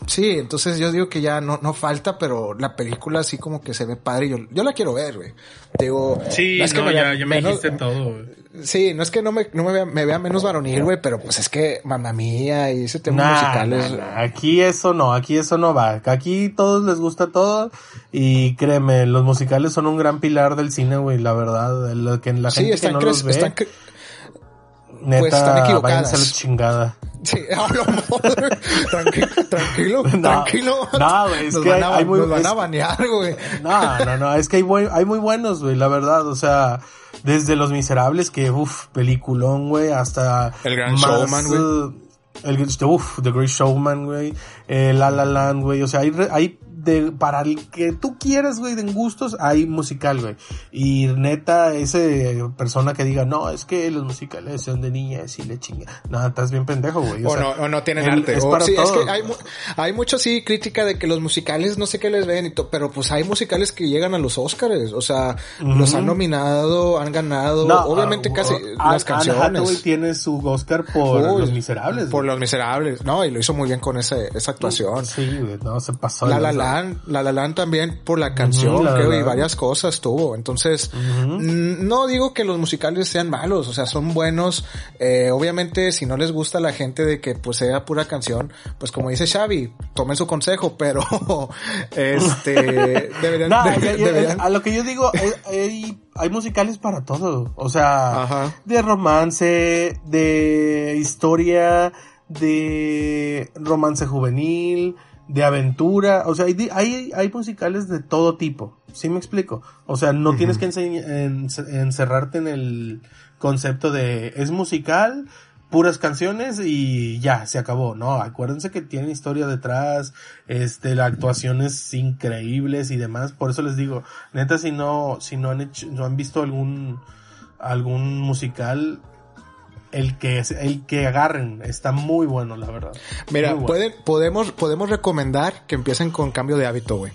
Sí, entonces yo digo que ya no, no falta, pero la película así como que se ve padre. y Yo, yo la quiero ver, güey. Digo, Sí, es que no, me ya, ya me menos- dijiste todo, güey. Sí, no es que no me, no me vea, me vea menos varonil, güey, pero pues es que mamá mía y ese tema Nah, nah, nah, Aquí eso no, aquí eso no va. Aquí todos les gusta todo y créeme, los musicales son un gran pilar del cine, güey, la verdad. Lo que la Sí, gente que están, no cre- los ve, están neta, pues, están equivocadas. váyanse a la chingada. Sí, tranquilo, tranquilo, No, tranquilo. no, güey, es nos que van a, hay muy- nos van es a que- banear, güey. No, no, no, es que hay, buen- hay muy buenos, güey, la verdad, o sea, desde Los Miserables, que, uff, peliculón, güey, hasta... El Gran Showman, güey. eh, El, uff, The Great Showman, güey, eh, La La Land, güey, o sea, hay, re- hay de, para el que tú quieras, güey, de gustos, hay musical, güey. Y neta, ese persona que diga, no, es que los musicales son de niñas y le chinga. No, estás bien pendejo, güey. O, sea, no, o no tienen el- arte. Es para sí, es que hay, mu- hay mucho sí crítica de que los musicales no sé qué les ven y todo, pero pues hay musicales que llegan a los Oscars, o sea, los han nominado, han ganado, No, obviamente ah, casi ah, las Anne Hathaway canciones. tiene su Oscar por Uy, Los Miserables. Por güey. Los Miserables, no, y lo hizo muy bien con ese, esa actuación. Sí, güey, no, se pasó. La La. Land, La La Land también por la canción, La La creo, y varias cosas tuvo. Entonces, no digo que los musicales sean malos, o sea, son buenos. Eh, obviamente, si no les gusta a la gente de que pues sea pura canción, pues como dice Xavi, tomen su consejo, pero este deberían, No, de- ya- ya- deberían- a lo que yo digo, hay, hay musicales para todo. O sea, Ajá. de romance, de historia, de romance juvenil, de aventura. O sea, hay, hay, hay musicales de todo tipo. ¿Sí me explico? O sea, no tienes que en- encerrarte en el concepto de es musical, puras canciones y ya, se acabó. No, acuérdense que tiene historia detrás, este, la actuaciones increíbles y demás. Por eso les digo, neta, si no, si no han hecho, no han visto algún, algún musical, el que, el que agarren está muy bueno, la verdad. Mira, bueno. pueden, podemos, podemos recomendar que empiecen con cambio de hábito, güey.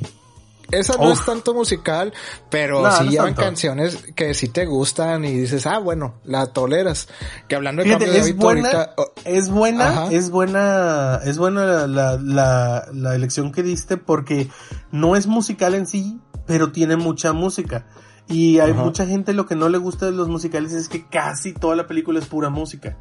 Esa no es tanto musical, pero No, sí no llevan tanto. canciones que sí te gustan y dices, ah, bueno, la toleras. Que hablando de Fíjate, cambio de es hábito buena, ahorita, oh, es buena, Ajá. es buena, es buena la, la, la, la elección que diste porque no es musical en sí, pero tiene mucha música. Y hay Ajá. mucha gente lo que no le gusta de los musicales es que casi toda la película es pura música.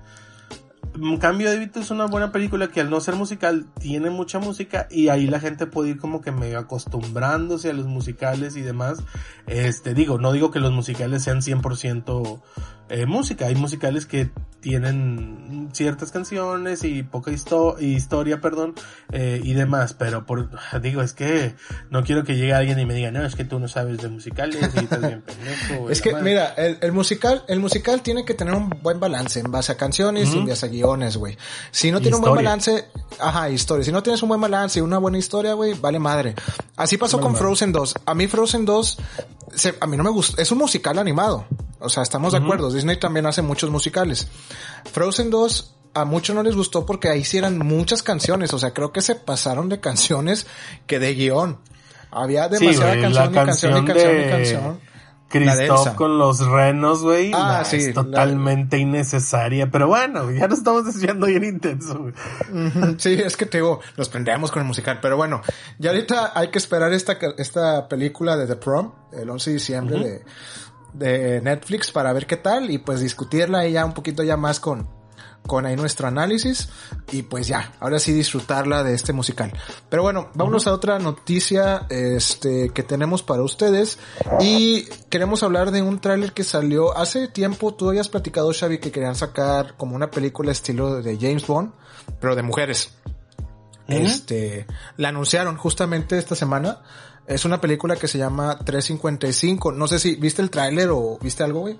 En cambio, David es una buena película que al no ser musical tiene mucha música y ahí la gente puede ir como que medio acostumbrándose a los musicales y demás. Este, digo, no digo que los musicales sean 100% eh, música, hay musicales que tienen ciertas canciones y poca histo- historia, perdón, eh, y demás, pero por, digo, es que no quiero que llegue alguien y me diga, no, es que tú no sabes de musicales y estás bien pendejo. es que, madre". mira, el, el musical, el musical tiene que tener un buen balance en base a canciones y en base a guiones, güey. Si no tiene un buen balance, ajá, historia. Si no tienes un buen balance y una buena historia, güey, vale madre. Así pasó Vale con madre. Frozen 2. A mí Frozen 2, se- a mí no me gusta, es un musical animado. O sea, estamos de acuerdo. Disney también hace muchos musicales. Frozen 2, a muchos no les gustó porque ahí sí eran muchas canciones. O sea, creo que se pasaron de canciones que de guion. Había Sí, demasiada güey, canción, la y canción, y canción canción, y de- canción. Christoph con los renos, güey. Ah, nah, sí, Es la- totalmente innecesaria. Pero bueno, ya nos estamos desviando bien intenso, güey. Sí, es que te digo, nos prendemos con el musical. Pero bueno, ya ahorita hay que esperar esta, esta película de The Prom, el 11 de diciembre de, de Netflix, para ver qué tal y pues discutirla ahí ya un poquito ya más con, con ahí nuestro análisis y pues ya, ahora sí disfrutarla de este musical. Pero bueno, vámonos a otra noticia este que tenemos para ustedes y queremos hablar de un tráiler que salió hace tiempo, tú habías platicado Xavi que querían sacar como una película estilo de James Bond, pero de mujeres. Este, la anunciaron justamente esta semana. Es una película que se llama 355. No sé si viste el tráiler o viste algo, güey.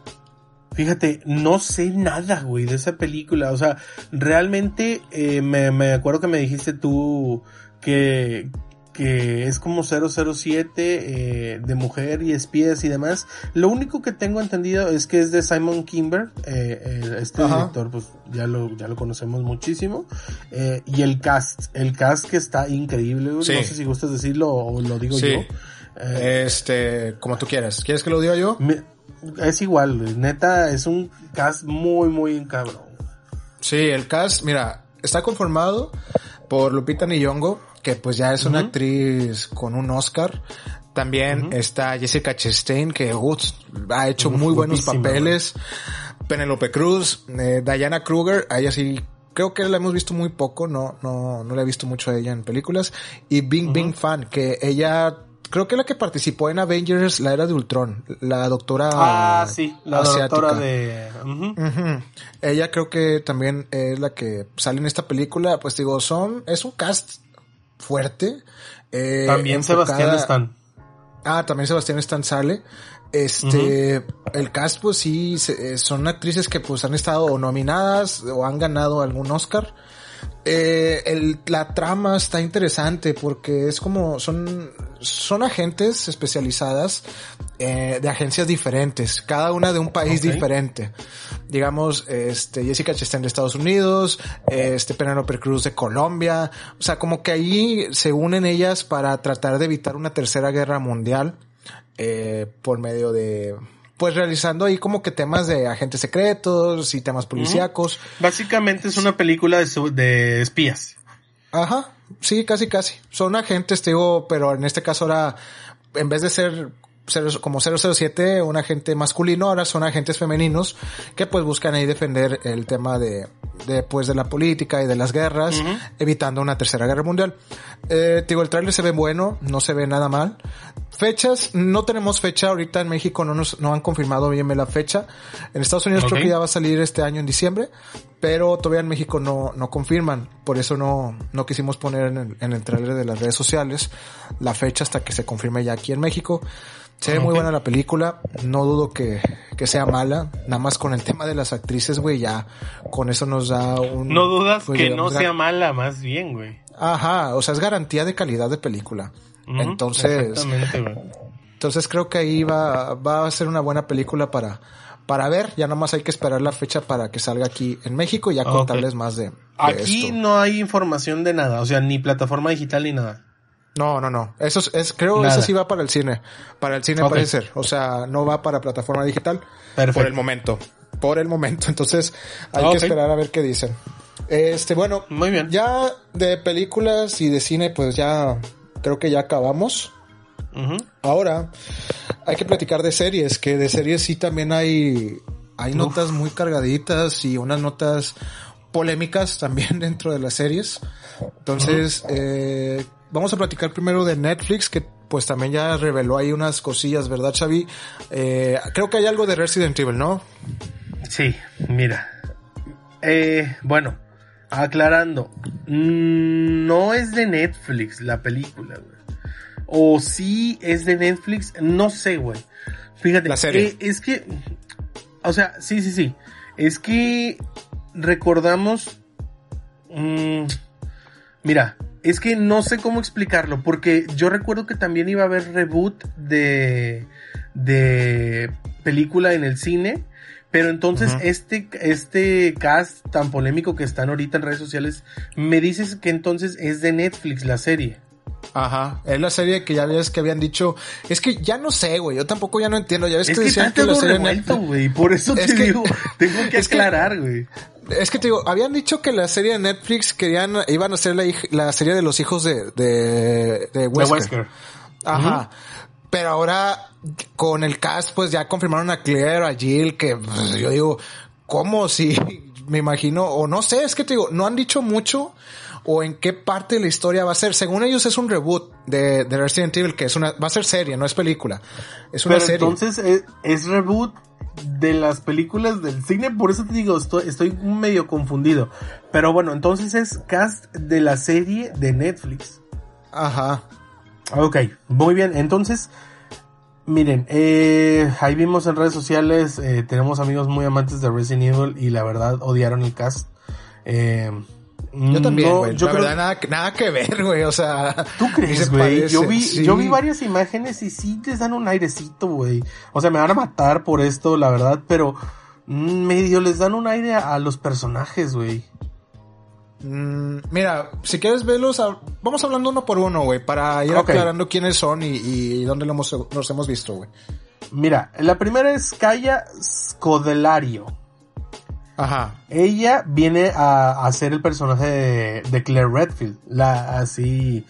Fíjate, no sé nada, güey, de esa película. O sea, realmente eh, me, me acuerdo que me dijiste tú que, que es como 007 eh, de mujer y espías y demás. Lo único que tengo entendido es que es de Simon Kimber. eh, este Ajá. director, pues ya lo, ya lo conocemos muchísimo. Eh, y el cast, el cast que está increíble. Sí. No sé si gustas decirlo o lo digo Sí. yo. Este, como tú quieras. ¿Quieres que lo diga yo? me- es igual, neta, es un cast muy, muy cabrón. Sí, el cast, mira, está conformado por Lupita Nyong'o, que pues ya es una actriz con un Oscar. También está Jessica Chastain, que ha hecho Uf, muy buenos papeles. Penelope Cruz, eh, Diana Kruger, a ella sí, creo que la hemos visto muy poco, no, no, no la he visto mucho a ella en películas. Y Bing Bing Fan, que ella, creo que la que participó en Avengers, la era de Ultron, la doctora Ah, sí, la asiática. doctora de... ujú. Ujú. Ella creo que también es la que sale en esta película. Pues digo, son, es un cast fuerte. eh, También enfocada- Sebastián Stan. Ah, también Sebastián Stan sale. Este, el cast pues sí, se- eh, son actrices que pues han estado nominadas o han ganado algún Oscar. Eh, el, la trama está interesante porque es como, son, son agentes especializadas eh, de agencias diferentes, cada una de un país diferente. Digamos, este, Jessica Chastain de Estados Unidos, este, Penelope Cruz de Colombia. O sea, como que ahí se unen ellas para tratar de evitar una tercera guerra mundial, eh, por medio de, pues realizando ahí como que temas de agentes secretos y temas policíacos. Básicamente es una película de, su- de espías. Ajá, sí, casi, casi. Son agentes, te digo, pero en este caso ahora, en vez de ser cero- como 007, un agente masculino, ahora son agentes femeninos que pues buscan ahí defender el tema de, de pues de la política y de las guerras, evitando una tercera guerra mundial. Eh, digo, el tráiler se ve bueno, no se ve nada mal. Fechas, no tenemos fecha ahorita en México, no nos, no han confirmado bien la fecha. En Estados Unidos Ok. creo que ya va a salir este año en diciembre, pero todavía en México no, no confirman. Por eso no, no quisimos poner en el, en el trailer de las redes sociales la fecha hasta que se confirme ya aquí en México. Se ve muy Ok. buena la película, no dudo que, que sea mala, nada más con el tema de las actrices, güey, ya con eso nos da un... No dudas pues, que no sea mala, más bien, güey. Ajá, o sea, es garantía de calidad de película. Entonces, entonces creo que ahí va, va a ser una buena película para, para ver. Ya nomás hay que esperar la fecha para que salga aquí en México y ya Ok. contarles más de, de Aquí esto. no hay información de nada, o sea, ni plataforma digital ni nada. No, no, no. Eso es, es- creo Nada. ese sí va para el cine. Para el cine parece ser. O sea, no va para plataforma digital. Perfecto. Por el momento. Por el momento. Entonces, hay Ok. que esperar a ver qué dicen. Este, bueno. Muy bien. Ya de películas y de cine, pues ya creo que ya acabamos. Ahora hay que platicar de series, que de series sí también hay, hay notas muy cargaditas y unas notas polémicas también dentro de las series. Entonces, eh, vamos a platicar primero de Netflix, que pues también ya reveló ahí unas cosillas, ¿verdad, Xavi? Eh, creo que hay algo de Resident Evil, ¿no? Sí, mira. Eh, bueno, aclarando. No es de Netflix la película, güey. O sí es de Netflix, no sé, güey. Fíjate. La serie. eh, es que, o sea, sí, sí, sí. Es que recordamos... mm, mira, es que no sé cómo explicarlo, porque yo recuerdo que también iba a haber reboot de, de película en el cine, pero entonces este, este cast tan polémico que están ahorita en redes sociales, me dices que entonces es de Netflix la serie. Ajá, es la serie que ya ves que habían dicho, es que ya no sé, güey, yo tampoco ya no entiendo, ya ves Es que que decían está que la serie revuelto, güey. Por eso Es te que- digo, tengo que es que- aclarar, güey. Es que te digo, habían dicho que la serie de Netflix querían, iban a hacer la, la serie de los hijos de, de, de De Wesker. Wesker. Ajá. Pero ahora, con el cast, pues ya confirmaron a Claire, a Jill, que pues, yo digo, ¿cómo? Si me imagino, o no sé, es que te digo, no han dicho mucho o en qué parte de la historia va a ser. Según ellos es un reboot de, de Resident Evil, que es una, va a ser serie, no es película. Es una Pero serie. entonces es, es reboot de las películas del cine, por eso te digo, estoy, estoy medio confundido. Pero bueno, entonces es cast de la serie de Netflix. Ajá. Ok, muy bien. Entonces, miren, eh, ahí vimos en redes sociales, eh, tenemos amigos muy amantes de Resident Evil y la verdad odiaron el cast. Eh, Yo también, no, yo la creo- verdad, nada, que- nada que ver, güey. O sea. ¿Tú crees, güey? Yo vi, Sí. yo vi varias imágenes y sí les dan un airecito, güey. O sea, me van a matar por esto, la verdad, pero mm, medio les dan un aire a los personajes, güey. Mm, mira, si quieres verlos, vamos hablando uno por uno, güey, para ir aclarando quiénes son y, y dónde lo hemos, los hemos visto, güey. Mira, la primera es Kaya Scodelario. Ajá. Ella viene a, a ser el personaje de, de Claire Redfield, la así,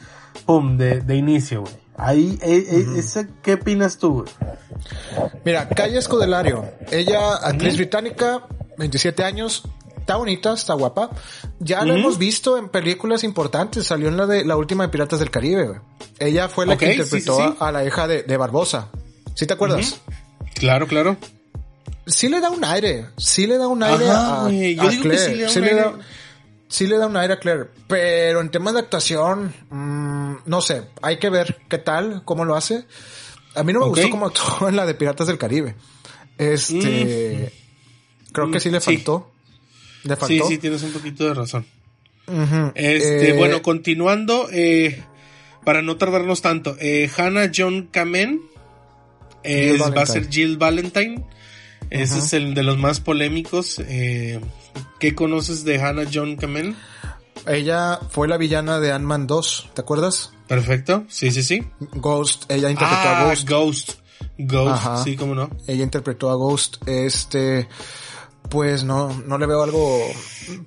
pum, de, de inicio, güey. Ahí, eh, eh, ese, ¿qué opinas tú, güey? Mira, Calle Escodelario. Ella, actriz británica, 27 años. Está bonita, está guapa. Ya la Ujú. hemos visto en películas importantes. Salió en la de la última de Piratas del Caribe, güey. Ella fue la que interpretó sí, sí. A, a la hija de, de Barbosa. ¿Sí te acuerdas? Claro, claro. Sí le da un aire. Sí le da un aire Ajá, a, yo a digo que Claire. sí le da un le aire. da- sí le da un aire a Claire. Pero en temas de actuación, mm, no sé. Hay que ver qué tal, cómo lo hace. A mí no me gustó cómo actuó en la de Piratas del Caribe. Este, creo que sí le Mm. Faltó. Le Sí, faltó. sí, tienes un poquito de razón. Este, Eh, bueno, continuando, eh, para no tardarnos tanto, eh, Hannah John Kamen es- Jill va a ser Jill Valentine. Ese es el de los más polémicos. Eh, ¿Qué conoces de Hannah John Kamen? ella fue la villana de Ant-Man 2, ¿te acuerdas? Perfecto, sí, sí, sí. Ghost, ella interpretó a Ah, Ghost. Ghost. Ghost, Ajá. sí, cómo no. ella interpretó a Ghost, este, pues no, no le veo algo,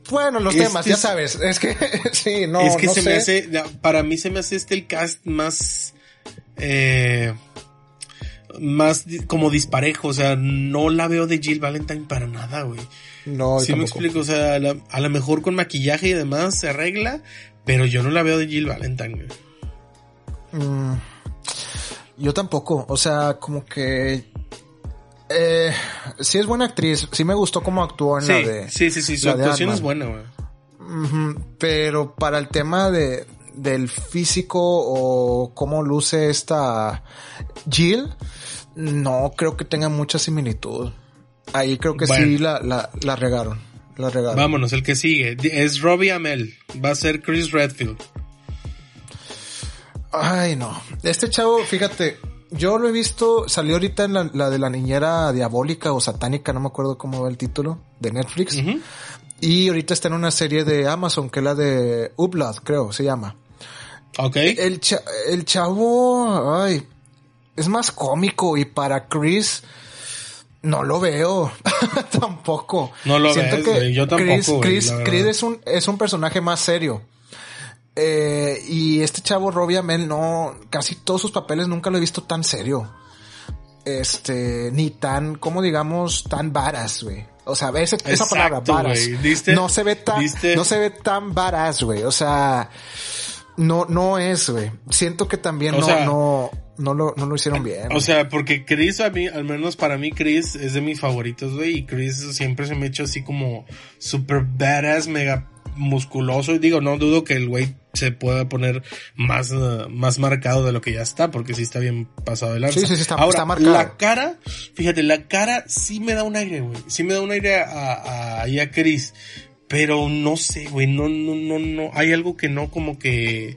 bueno, los Este temas, ya es- sabes, es que, sí, no, es que no se sé. me hace, para mí se me hace este el cast más, eh, más como disparejo, o sea, no la veo de Jill Valentine para nada, güey. no, Sí me explico, o sea, a, la- a lo mejor con maquillaje y demás se arregla, pero yo no la veo de Jill Valentine, güey. Mm, yo tampoco, o sea, como que, eh, sí es buena actriz, sí me gustó cómo actuó en Sí, la de, sí, sí, sí, su actuación es buena, güey. Pero para el tema de del físico o cómo luce esta Jill, no creo que tenga mucha similitud. Ahí creo que sí la, la, la regaron. La regaron. Vámonos, el que sigue. Es Robbie Amell. Va a ser Chris Redfield. Ay, no. Este chavo, fíjate, yo lo he visto, salió ahorita en la, la de la niñera diabólica o satánica, no me acuerdo cómo va el título, de Netflix. Y ahorita está en una serie de Amazon, que es la de Ublad, creo, se llama. Ok. El, cha- el chavo, ay, es más cómico y para Chris no lo veo tampoco. No lo ves, güey, yo tampoco, Chris, Chris. Chris es un es un personaje más serio. Eh, y este chavo Robbie Amell no, casi todos sus papeles nunca lo he visto tan serio. Este, ni tan, como digamos, tan varas, güey. O sea, esa, esa palabra, Exacto, varas. No se ve tan, no se ve tan varas, güey. O sea, no, no es, güey. Siento que también O no, sea- no, no lo, no lo hicieron bien. O sea, porque Chris, a mí, al menos para mí, Chris es de mis favoritos, güey. Y Chris siempre se me ha hecho así como super badass, mega musculoso. Y digo, no dudo que el güey se pueda poner más, eh, más marcado de lo que ya está, porque sí está bien pasado de lanza. Sí, sí, sí, está- Ahora, está marcado. La cara, fíjate, la cara sí me da un aire, güey. Sí me da un aire a, a, a Chris. Pero no sé, güey, no, no, no, no. Hay algo que no como que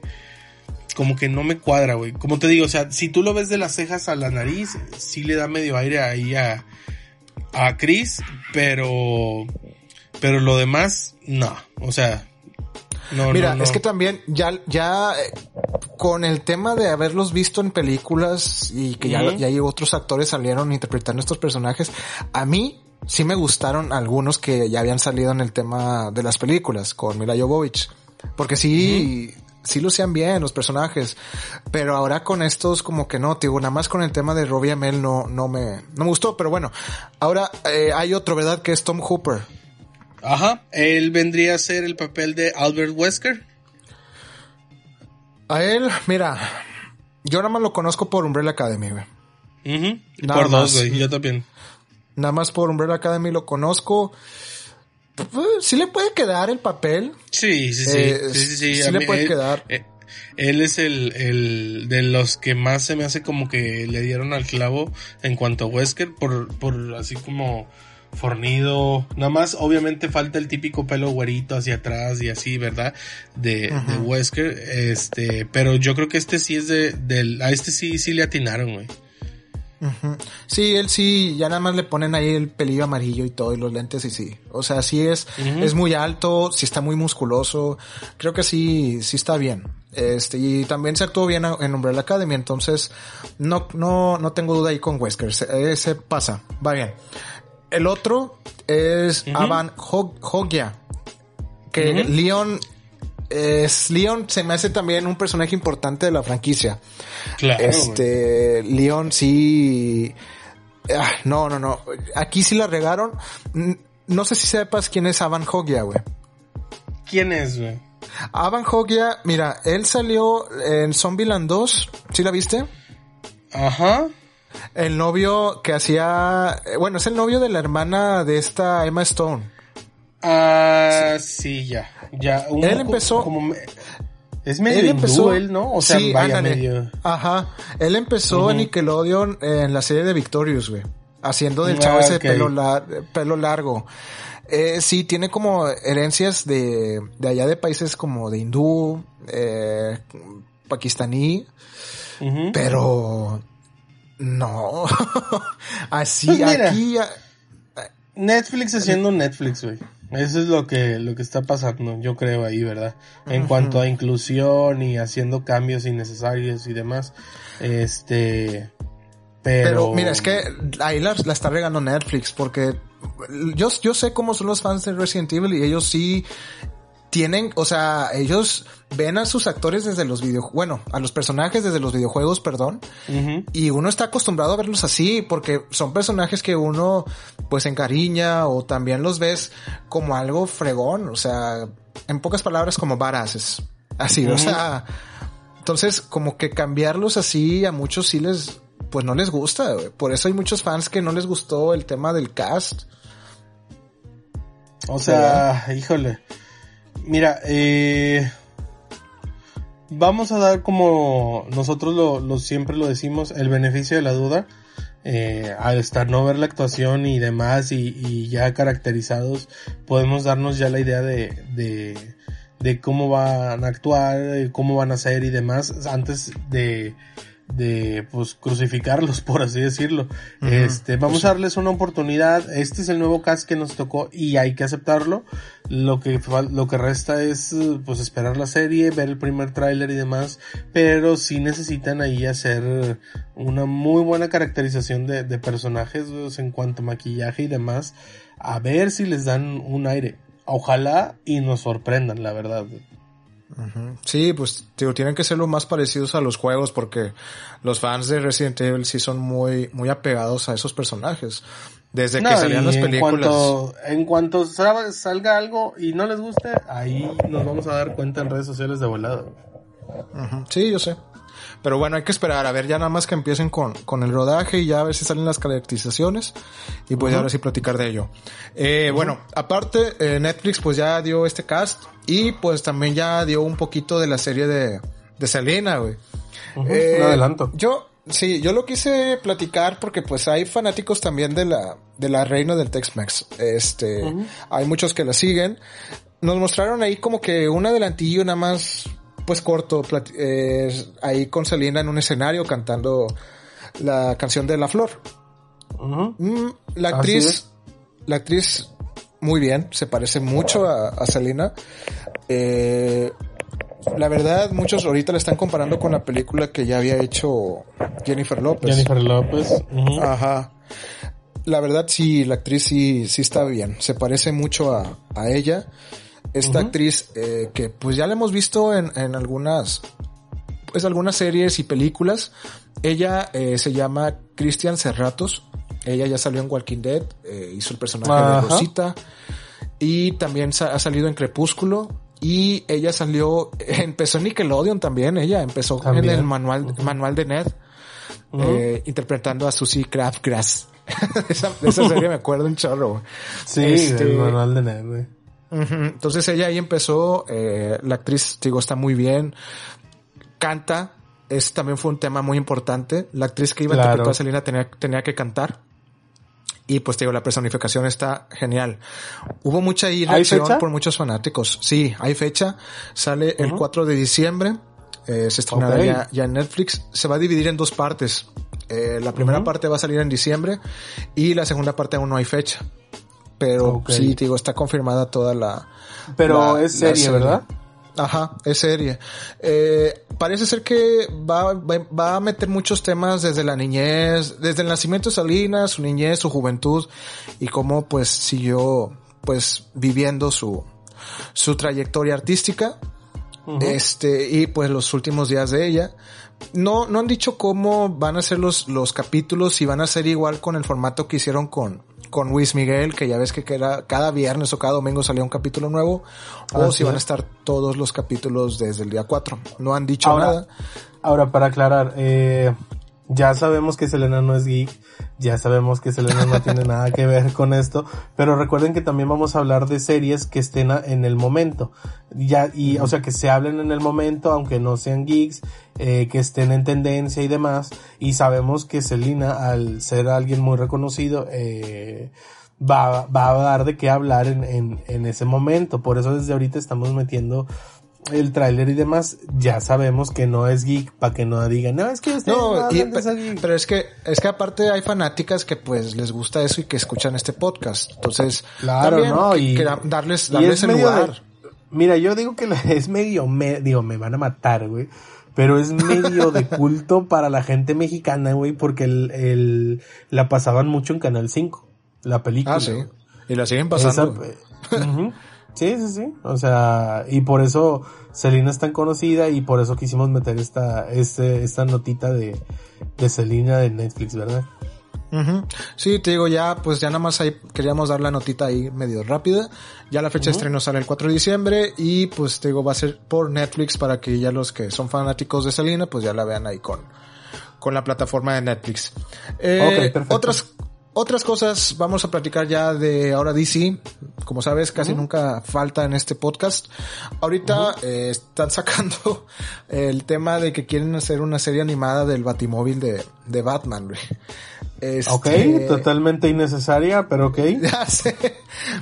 como que no me cuadra, güey. Como te digo, o sea, si tú lo ves de las cejas a la nariz, sí le da medio aire ahí a, a Chris, pero, pero lo demás, no. O sea, no, Mira, no, no. es que también ya, ya, eh, con el tema de haberlos visto en películas y que ya, ya hay otros actores salieron interpretando estos personajes, a mí sí me gustaron algunos que ya habían salido en el tema de las películas con Mila Jovovich. Porque sí, sí lucían bien los personajes. Pero ahora con estos como que no, digo, nada más con el tema de Robbie Amell no, no me, no me gustó. Pero bueno, ahora eh, hay otro, ¿verdad? Que es Tom Hooper. Ajá, él vendría a ser el papel de Albert Wesker. A él, mira, yo nada más lo conozco por Umbrella Academy, güey. Por dos, más. güey, yo también. Nada más por Umbrella Academy lo conozco. Pues, Sí le puede quedar el papel. Sí, sí, sí. Eh, sí, sí, sí. sí le mí, puede él, quedar. eh, él es el, el de los que más se me hace como que le dieron al clavo en cuanto a Wesker por, por así como fornido. Nada más, obviamente falta el típico pelo güerito hacia atrás y así, ¿verdad? De, de Wesker. Este, pero yo creo que este sí es de, del, a este sí, sí le atinaron, güey. Sí, él sí, ya nada más le ponen ahí el pelillo amarillo y todo y los lentes y sí. O sea, sí es, es muy alto, sí está muy musculoso. Creo que sí, sí está bien. Este, y también se actuó bien en Umbrella Academy, entonces no, no, no tengo duda ahí con Wesker. Se- Ese pasa, va bien. El otro es Avan Hog- Hogya, que. Leon es Leon se me hace también un personaje importante de la franquicia. Claro. Este, Leon sí. Ah, no, no, no. Aquí sí la regaron. No sé si sepas quién es Avan Hogya, güey. ¿Quién es, güey? Avan Hogya, mira, él salió en Zombieland 2. ¿Sí la viste? Ajá. El novio que hacía. eh, Bueno, es el novio de la hermana de esta Emma Stone. Ah, sí, ya. Ya. Él empezó- Como, me- es medio Él hindú, empezó. él, ¿no? O sea, sí, vaya ándale. medio. Ajá. Él empezó en Nickelodeon en la serie de Victorious, güey. Haciendo del chavo Ah, ese pelo, lar- pelo largo. Eh, sí, tiene como herencias de, de allá de países como de hindú, eh, pakistaní, pero no. Así, Pues mira. aquí, Netflix haciendo Netflix, güey. Eso es lo que, lo que está pasando, yo creo ahí, ¿verdad? En cuanto a inclusión y haciendo cambios innecesarios y demás. Este. Pero. Pero mira, es que ahí la, la está regando Netflix porque yo, yo sé cómo son los fans de Resident Evil y ellos sí tienen, o sea, ellos ven a sus actores desde los videojuegos, bueno, a los personajes desde los videojuegos, perdón, y uno está acostumbrado a verlos así porque son personajes que uno pues encariña o también los ves como algo fregón, o sea, en pocas palabras como baraces, así, o sea, entonces como que cambiarlos así a muchos sí les pues no les gusta, por eso hay muchos fans que no les gustó el tema del cast. O sea, híjole. Mira, eh, vamos a dar como nosotros lo, siempre lo decimos, el beneficio de la duda. Eh, al estar no ver la actuación y demás y, ya caracterizados, podemos darnos ya la idea de, de, de cómo van a actuar, cómo van a ser y demás antes de, de pues crucificarlos por así decirlo. Este, vamos a darles una oportunidad. Este es el nuevo cast que nos tocó y hay que aceptarlo. Lo que lo que resta es pues esperar la serie, ver el primer tráiler y demás, pero sí necesitan ahí hacer una muy buena caracterización de, de personajes pues, en cuanto a maquillaje y demás, a ver si les dan un aire. Ojalá y nos sorprendan, la verdad. Sí, pues digo, tienen que ser lo más parecidos a los juegos porque los fans de Resident Evil sí son muy, muy apegados a esos personajes. Desde que salían las en películas. cuanto, en cuanto sal- salga algo y no les guste, ahí nos vamos a dar cuenta en redes sociales de volado. Sí, yo sé. Pero bueno, hay que esperar a ver ya nada más que empiecen con, con el rodaje y ya a ver si salen las caracterizaciones y pues ahora sí platicar de ello. Eh, Bueno, aparte eh, Netflix pues ya dio este cast y pues también ya dio un poquito de la serie de, de Selena, güey. Eh, un adelanto. Yo, sí, yo lo quise platicar porque pues hay fanáticos también de la, de la reina del Tex-Mex. Este, hay muchos que la siguen. Nos mostraron ahí como que un adelantillo nada más, pues corto, eh, ahí con Selena en un escenario cantando la canción de La Flor. Mm, la actriz, la actriz, muy bien, se parece mucho a, a Selena. Eh, la verdad, muchos ahorita la están comparando con la película que ya había hecho Jennifer López. Jennifer López. Ajá. La verdad, sí, la actriz sí, sí está bien. Se parece mucho a, a ella. Esta actriz, eh, que pues ya la hemos visto en, en algunas, pues algunas series y películas. Ella eh, se llama Christian Serratos. Ella ya salió en Walking Dead, eh, hizo el personaje Ajá. de Rosita. Y también sa- ha salido en Crepúsculo. Y ella salió, empezó en Nickelodeon también. Ella empezó También. en el manual, manual de Ned eh, interpretando a Susie Crabgrass. de, esa, de esa serie me acuerdo un chorro. Sí, Este, el manual de Ned, güey. Entonces ella ahí empezó, eh, la actriz, digo, está muy bien, canta, eso también fue un tema muy importante. La actriz que iba a Claro. interpretar a Selena tenía, tenía que cantar. Y pues te digo, la personificación está genial. Hubo mucha ¿Hay reacción por muchos fanáticos. Sí, hay fecha. Sale el 4 de diciembre. Eh, se estrenará Ok. ya, ya en Netflix. Se va a dividir en dos partes. Eh, la primera parte va a salir en diciembre y la segunda parte aún no hay fecha. Pero sí, te digo, está confirmada toda la... Pero la- es serie, ¿verdad? Ajá, es serie. Eh, parece ser que va, va, va a meter muchos temas desde la niñez, desde el nacimiento de Salinas, su niñez, su juventud y cómo pues siguió pues viviendo su, su trayectoria artística. Este, y pues los últimos días de ella. No, no han dicho cómo van a ser los, los capítulos, si van a ser igual con el formato que hicieron con, con Luis Miguel, que ya ves que era cada viernes o cada domingo salía un capítulo nuevo, o si van a es. estar todos los capítulos desde el día 4. No han dicho Ahora, nada. ahora para aclarar, eh, ya sabemos que Selena no es geek, ya sabemos que Selena no tiene nada que ver con esto, pero recuerden que también vamos a hablar de series que estén a- en el momento, ya, y, o sea, que se hablen en el momento, aunque no sean geeks, eh, que estén en tendencia y demás, y sabemos que Selena, al ser alguien muy reconocido, eh, va, va a dar de qué hablar en, en, en ese momento, por eso desde ahorita estamos metiendo el tráiler y demás, ya sabemos que no es geek, para que no digan, no, es que no, No, y- geek". pero es que, es que aparte hay fanáticas que pues les gusta eso y que escuchan este podcast. Entonces, Claro, también ¿no? que- Y- que darles, darles es el medio lugar. de- mira, yo digo que es medio, me, digo, me van a matar, güey. Pero es medio de culto para la gente mexicana, güey, porque el, el, la pasaban mucho en Canal 5, la película. Ah, sí. Y la siguen pasando. Esa- Ujú. Sí, sí, sí. O sea, y por eso Selena es tan conocida y por eso quisimos meter esta, este, esta notita de, de Selena de Netflix, ¿verdad? Ujú. Sí, te digo, ya, pues ya nada más ahí queríamos dar la notita ahí medio rápida. Ya la fecha de estreno sale el 4 de diciembre y pues te digo, va a ser por Netflix para que ya los que son fanáticos de Selena, pues ya la vean ahí con, con la plataforma de Netflix. Eh, Ok, perfecto. Otras, otras cosas, vamos a platicar ya de ahora DC. Como sabes, casi nunca falta en este podcast. Ahorita eh, están sacando el tema de que quieren hacer una serie animada del Batimóvil de, de Batman, güey. Ok, Este, totalmente innecesaria, pero ok. Ya sé.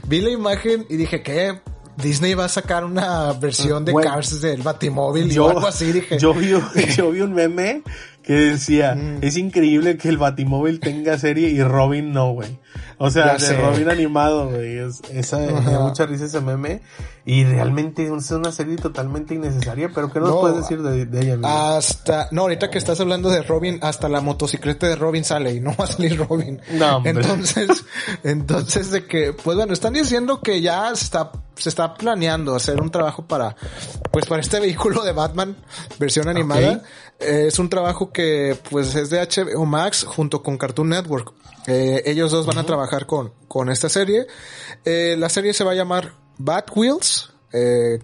Vi la imagen y dije que Disney va a sacar una versión de. Cars del Batimóvil o algo así. Dije, yo vi, yo vi un meme que decía, Mm. es increíble que el Batimóvil tenga serie y Robin no, güey. O sea, de. Robin animado, güey. Es- esa, me Ajá. mucha risa ese meme. Y realmente es una serie totalmente innecesaria, pero ¿qué nos No, puedes decir de, de ella, amigo? hasta, no, ahorita que estás hablando de Robin, hasta la motocicleta de Robin sale y no va a salir Robin. No, hombre. Entonces, entonces de que, pues bueno, están diciendo que ya está, se está planeando hacer un trabajo para, pues para este vehículo de Batman, versión animada. Eh, es un trabajo que, pues es de HBO Max junto con Cartoon Network. Eh, ellos dos van a trabajar con, con esta serie. Eh, la serie se va a llamar Bat Wheels,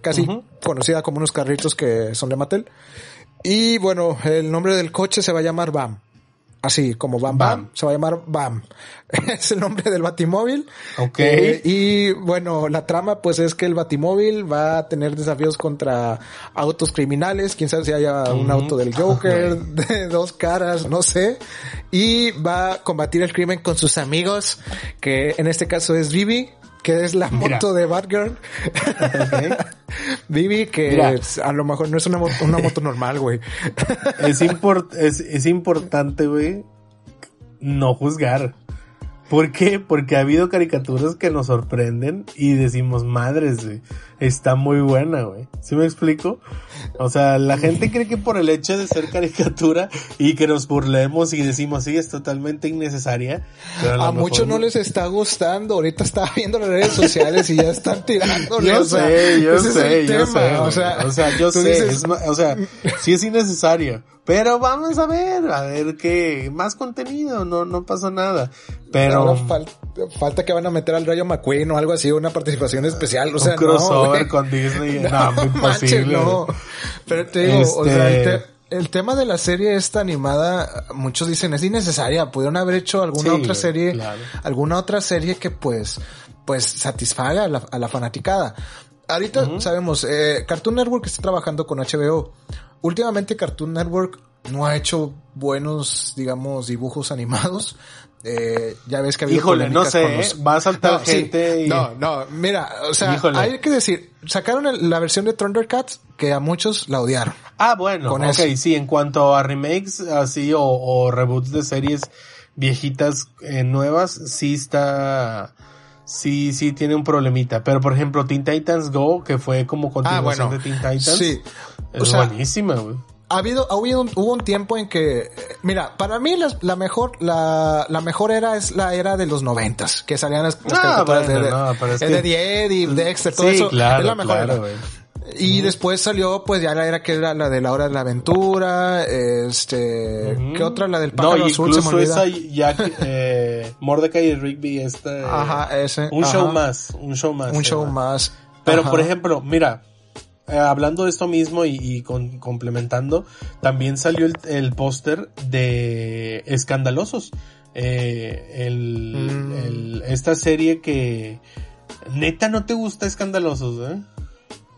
casi conocida como unos carritos que son de Mattel. Y bueno, el nombre del coche se va a llamar BAM. Así como Bam Bam, Bam. se va a llamar BAM. es el nombre del Batimóvil. Ok. Eh, y bueno, la trama pues es que el Batimóvil va a tener desafíos contra autos criminales. Quién sabe si haya un auto del Joker, de dos caras, no sé. Y va a combatir el crimen con sus amigos, que en este caso es Vivi, que es la Mira. moto de Batgirl. Ok. Vivi, que Mira. a lo mejor no es una, una moto normal, güey. es, import, es, es importante, güey, no juzgar. ¿Por qué? Porque ha habido caricaturas que nos sorprenden y decimos, madres, güey, está muy buena, güey. ¿Sí me explico? O sea, la gente cree que por el hecho de ser caricatura y que nos burlemos y decimos, sí, es totalmente innecesaria. Pero a, a muchos no les está gustando. Ahorita estaba viendo las redes sociales y ya están tirando. Yo sé, yo sé, yo sé. O sea, o sea yo sé. Dices... Es, o sea, sí es innecesario. Pero vamos a ver, a ver qué, más contenido, no, no pasa nada. Pero. Fal falta que van a meter al Rayo McQueen o algo así, una participación especial, o sea, un crossover no, con Disney, no, no imposible. no. Pero te digo, este... o sea, el, te el, tema de la serie esta animada, muchos dicen es innecesaria, pudieron haber hecho alguna sí, otra serie, claro. alguna otra serie que pues, pues satisfaga a la, a la fanaticada. Ahorita uh -huh. sabemos, eh, Cartoon Network está trabajando con HBO. Últimamente Cartoon Network no ha hecho buenos, digamos, dibujos animados. Eh, ya ves que había Híjole, no sé, los... va a saltar no, gente sí, y... No, no, mira, o sea, Híjole. hay que decir, sacaron el, la versión de Thundercats que a muchos la odiaron. Ah, bueno, ok, eso. sí, en cuanto a remakes así o, o reboots de series viejitas eh, nuevas, sí está sí, sí tiene un problemita. Pero por ejemplo, Teen Titans Go, que fue como continuación ah, bueno, de Teen Titans, sí. es o sea, buenísima, güey. Ha habido, ha habido un, hubo un tiempo en que, mira, para mí la, la mejor, la, la mejor era es la era de los noventas, que salían las, las no, caricaturas bueno, de, no, es de, que... de Eddie, Dexter, todo sí, eso. Claro, es la mejor claro, era. Y uh -huh. después salió, pues ya la era que era la de la hora de la aventura, este, uh -huh. ¿qué otra? La del pájaro no, azul, se me olvida. esa ya, eh, Mordecai y Rigby, este, Ajá, ese. un ajá. show más, un show más. Un show más. Pero ajá. por ejemplo, mira, eh, hablando de esto mismo y, y con, complementando, también salió el, el póster de Escandalosos. Eh, el, mm. el, esta serie que neta no te gusta Escandalosos, ¿eh?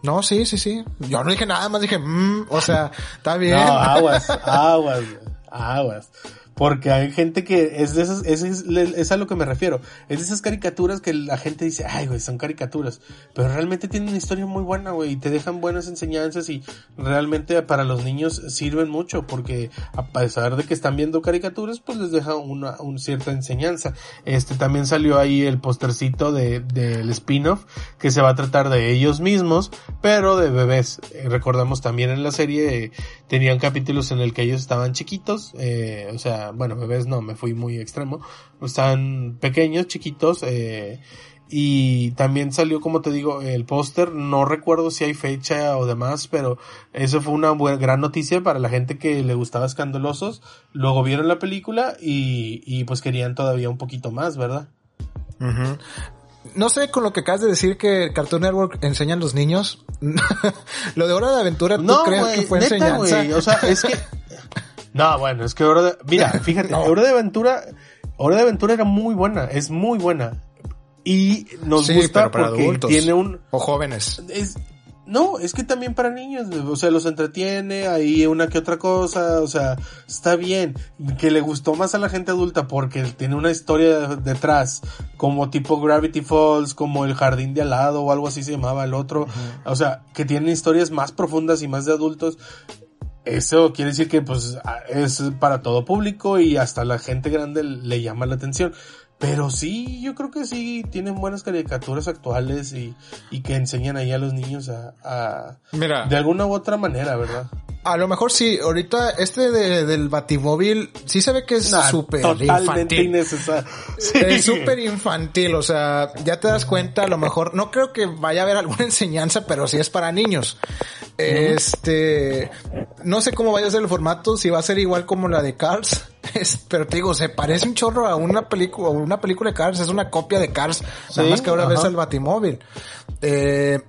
No, sí, sí, sí. Yo no dije nada más, dije, mmm, o sea, está bien. No, aguas, aguas, aguas. Porque hay gente que es de esas, es, es, es, a lo que me refiero. Es de esas caricaturas que la gente dice, ay, güey, son caricaturas. Pero realmente tienen una historia muy buena, güey, y te dejan buenas enseñanzas y realmente para los niños sirven mucho porque a pesar de que están viendo caricaturas, pues les deja una, una cierta enseñanza. Este también salió ahí el postercito de, del spin-off que se va a tratar de ellos mismos, pero de bebés. Eh, recordamos también en la serie, tenían capítulos en el que ellos estaban chiquitos, eh, o sea, bueno, bebés no, me fui muy extremo, están pequeños, chiquitos, eh, y también salió, como te digo, el póster, no recuerdo si hay fecha o demás, pero eso fue una buena, gran noticia para la gente que le gustaba Escandalosos, luego vieron la película y, y pues querían todavía un poquito más, ¿verdad? No sé con lo que acabas de decir que Cartoon Network enseñan los niños. lo de Hora de Aventura, ¿tú no, crees que fue neta, enseñanza? Wey, o sea, es que No, bueno, es que Hora de... Mira, fíjate, no. Hora de Aventura... Hora de Aventura era muy buena, es muy buena. Y nos sí, gusta pero porque adultos, tiene un... O jóvenes. Es, no, es que también para niños, o sea, los entretiene, ahí una que otra cosa, o sea, está bien. Que le gustó más a la gente adulta porque tiene una historia detrás, como tipo Gravity Falls, como El Jardín de al lado o algo así se llamaba el otro. Uh -huh. O sea, que tienen historias más profundas y más de adultos eso quiere decir que pues es para todo público y hasta la gente grande le llama la atención. Pero sí, yo creo que sí tienen buenas caricaturas actuales y, y que enseñan ahí a los niños a, a Mira, de alguna u otra manera, ¿verdad? A lo mejor sí, ahorita este de, del Batimóvil sí se ve que es súper nah, infantil. Sí. Es súper infantil, o sea, ya te das cuenta, a lo mejor, no creo que vaya a haber alguna enseñanza, pero sí es para niños. Este, no sé cómo vaya a ser el formato, si va a ser igual como la de Cars, es, pero te digo, se parece un chorro a una película, una película de Cars, es una copia de Cars, sí, nada más que ahora ajá. ves el Batimóvil. Eh,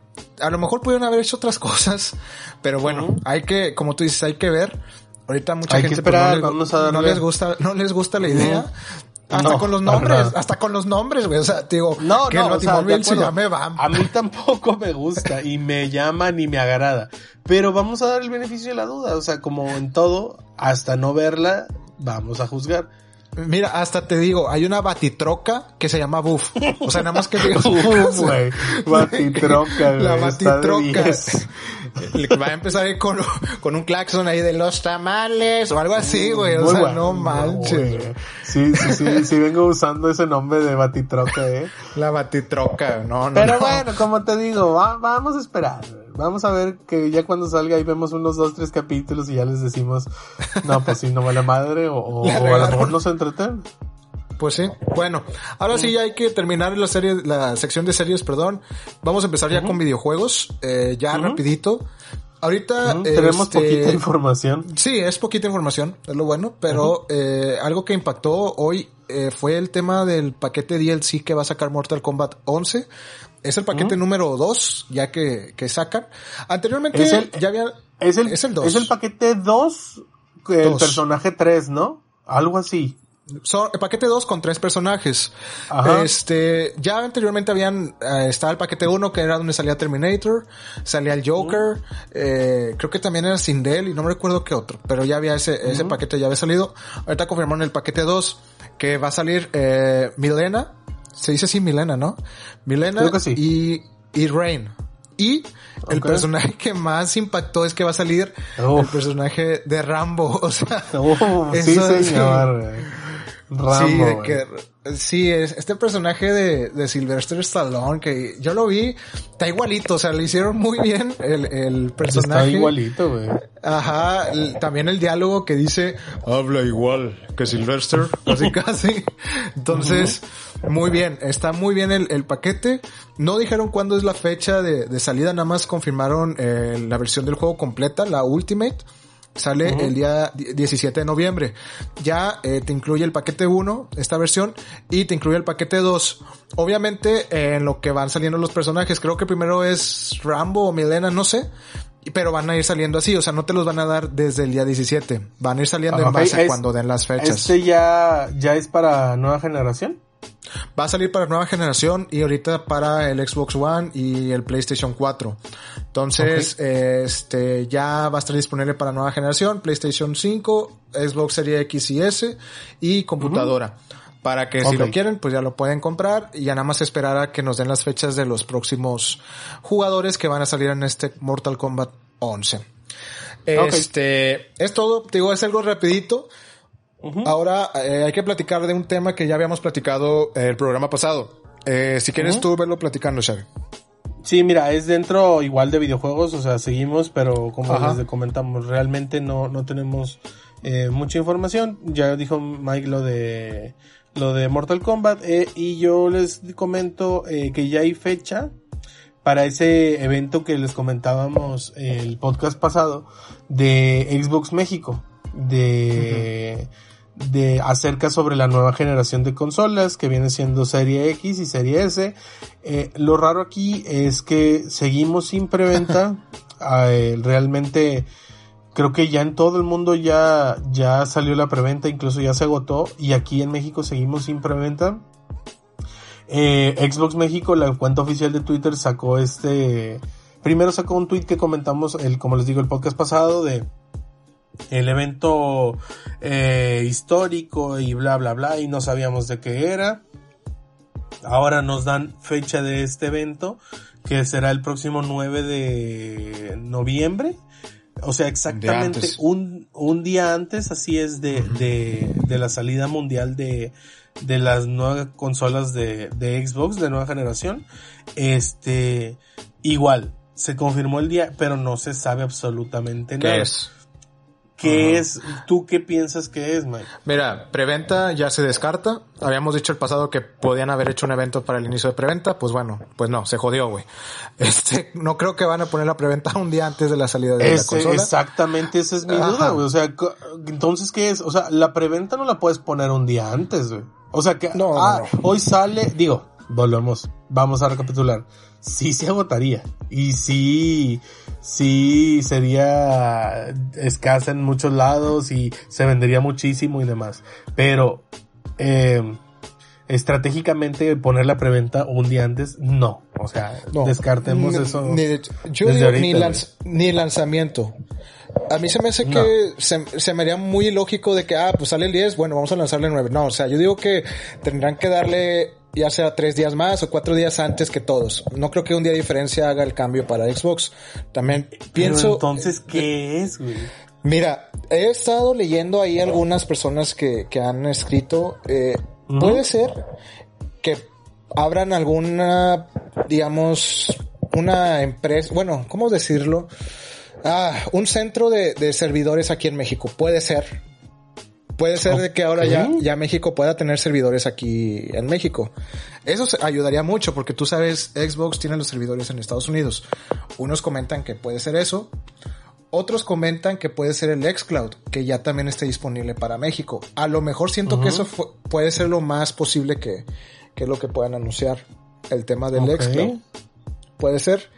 a lo mejor pudieron haber hecho otras cosas, pero bueno, uh -huh. hay que, como tú dices, hay que ver. Ahorita mucha hay gente esperar, pues, no, les, no, les, gusta, no les gusta la idea. Uh -huh. Hasta no, con los nombres, hasta con los nombres, güey. O sea, digo, no, que no, el Batimóvil o sea, se llame Bam. A mí tampoco me gusta y me llama ni me agrada. Pero vamos a dar el beneficio de la duda. O sea, como en todo, hasta no verla, vamos a juzgar. Mira, hasta te digo, hay una batitroca que se llama Buff. O sea, nada más que digo. Uf, güey. Batitroca, güey. La batitroca. 10. Le Va a empezar ahí con, con un claxon ahí de los tamales o algo así, güey. O sea, bueno, no manches. Sí, sí, sí, sí vengo usando ese nombre de Batitroca, eh. La batitroca, no, no. Pero no. bueno, como te digo, va- vamos a esperar. güey. Vamos a ver que ya cuando salga ahí vemos unos dos, tres capítulos y ya les decimos, no, pues sí, no vale madre, o, a lo mejor nos entreten. Pues sí. Bueno, ahora sí ya hay que terminar la serie, la sección de series, perdón. Vamos a empezar ya con videojuegos, eh, ya rapidito. Ahorita Tenemos este, poquita información. Sí, es poquita información, es lo bueno, pero eh, algo que impactó hoy eh, fue el tema del paquete DLC que va a sacar Mortal Kombat 11. Es el paquete número 2, ya que, que sacan. Anteriormente el- ya había... Es el, Es el dos. Es el paquete 2, el Dos. personaje 3, ¿no? Algo así. Son el paquete 2 con tres personajes. Ajá. Este, ya anteriormente habían, eh, estaba el paquete 1 que era donde salía Terminator, salía el Joker, eh, creo que también era Sindel y no me recuerdo qué otro, pero ya había ese, ese paquete ya había salido. Ahorita confirmaron el paquete 2 que va a salir, eh, Milena, se dice así Milena, ¿no? Milena Creo que sí. y, y Rain. Y el personaje que más impactó es que va a salir el personaje de Rambo, o sea. Sí, eso sí. señor. güey. Rambo. sí, de güey. que, sí, es este personaje de, de Sylvester Stallone que yo lo vi, está igualito, o sea, le hicieron muy bien el, el Está personaje. igualito, güey. Ajá, el- también el diálogo que dice, habla igual que Sylvester, casi casi. Entonces, muy bien, está muy bien el, el paquete. No dijeron cuándo es la fecha de, de salida, nada más confirmaron eh, la versión del juego completa, la Ultimate. Sale el día die- 17 de noviembre. Ya eh, te incluye el paquete 1, esta versión, y te incluye el paquete 2. Obviamente, eh, en lo que van saliendo los personajes, creo que primero es Rambo o Milena, no sé. Pero van a ir saliendo así, o sea, no te los van a dar desde el día 17. Van a ir saliendo en Ok, base es- cuando den las fechas. Este ya, ya es para nueva generación. Va a salir para nueva generación y ahorita para el Xbox One y el PlayStation 4. Entonces, este, ya va a estar disponible para nueva generación, PlayStation 5, Xbox Series X y S y computadora. Para que si lo quieren, pues ya lo pueden comprar y ya nada más esperar a que nos den las fechas de los próximos jugadores que van a salir en este Mortal Kombat 11. Este, es todo, te digo, es algo rapidito. Ahora eh, hay que platicar de un tema que ya habíamos platicado eh, el programa pasado. Eh, si quieres tú verlo platicando, Xavi. Sí, mira, es dentro igual de videojuegos, o sea, seguimos, pero como Ajá. les comentamos, realmente no, no tenemos eh, mucha información. Ya dijo Mike lo de lo de Mortal Kombat eh, y yo les comento eh, que ya hay fecha para ese evento que les comentábamos el podcast pasado de Xbox México de de acerca sobre la nueva generación de consolas que viene siendo Serie X y Serie S. Eh, lo raro aquí es que seguimos sin preventa. Eh, realmente creo que ya en todo el mundo ya, ya salió la preventa, incluso ya se agotó y aquí en México seguimos sin preventa. Eh, Xbox México, la cuenta oficial de Twitter sacó este, primero sacó un tweet que comentamos el, como les digo, el podcast pasado de el evento eh, histórico y bla bla bla y no sabíamos de qué era. Ahora nos dan fecha de este evento que será el próximo 9 de noviembre. O sea, exactamente un, un día antes, así es, de, de, de la salida mundial de, de las nuevas consolas de, de Xbox de nueva generación. Este, igual, se confirmó el día, pero no se sabe absolutamente nada. ¿Qué es? ¿Qué es? ¿Tú qué piensas que es, Mike? Mira, preventa ya se descarta. Habíamos dicho el pasado que podían haber hecho un evento para el inicio de preventa. Pues bueno, pues no, se jodió, güey. Este, no creo que van a poner la preventa un día antes de la salida de la consola. exactamente, esa es mi Ajá. duda, güey. O sea, entonces, ¿qué es? O sea, la preventa no la puedes poner un día antes, güey. O sea, que, No, no, ah, no. hoy sale, digo, volvemos, vamos a recapitular. Sí se agotaría. Y sí, sí sería escasa en muchos lados y se vendería muchísimo y demás. Pero, eh, estratégicamente poner la preventa un día antes, no. O sea, No. descartemos Ni- eso. ni de- yo digo, ahorita, ni, lanz- ni lanzamiento. A mí se me hace que se, se, me haría muy lógico de que, ah, pues sale el 10, bueno, vamos a lanzarle el 9. No, o sea, yo digo que tendrán que darle ya sea tres días más o cuatro días antes que todos. No creo que un día de diferencia haga el cambio para Xbox. También pienso... Pero entonces, ¿qué es, güey? Mira, he estado leyendo ahí algunas personas que, que han escrito. Eh, Puede ser que abran alguna, digamos, una empresa, bueno, ¿cómo decirlo? Ah, un centro de, de servidores aquí en México. Puede ser. Puede ser de que ahora ya, ya México pueda tener servidores aquí en México. Eso ayudaría mucho porque tú sabes, Xbox tiene los servidores en Estados Unidos. Unos comentan que puede ser eso. Otros comentan que puede ser el xCloud, que ya también esté disponible para México. A lo mejor siento que eso puede ser lo más posible que, que, es lo que puedan anunciar. El tema del xCloud. Puede ser.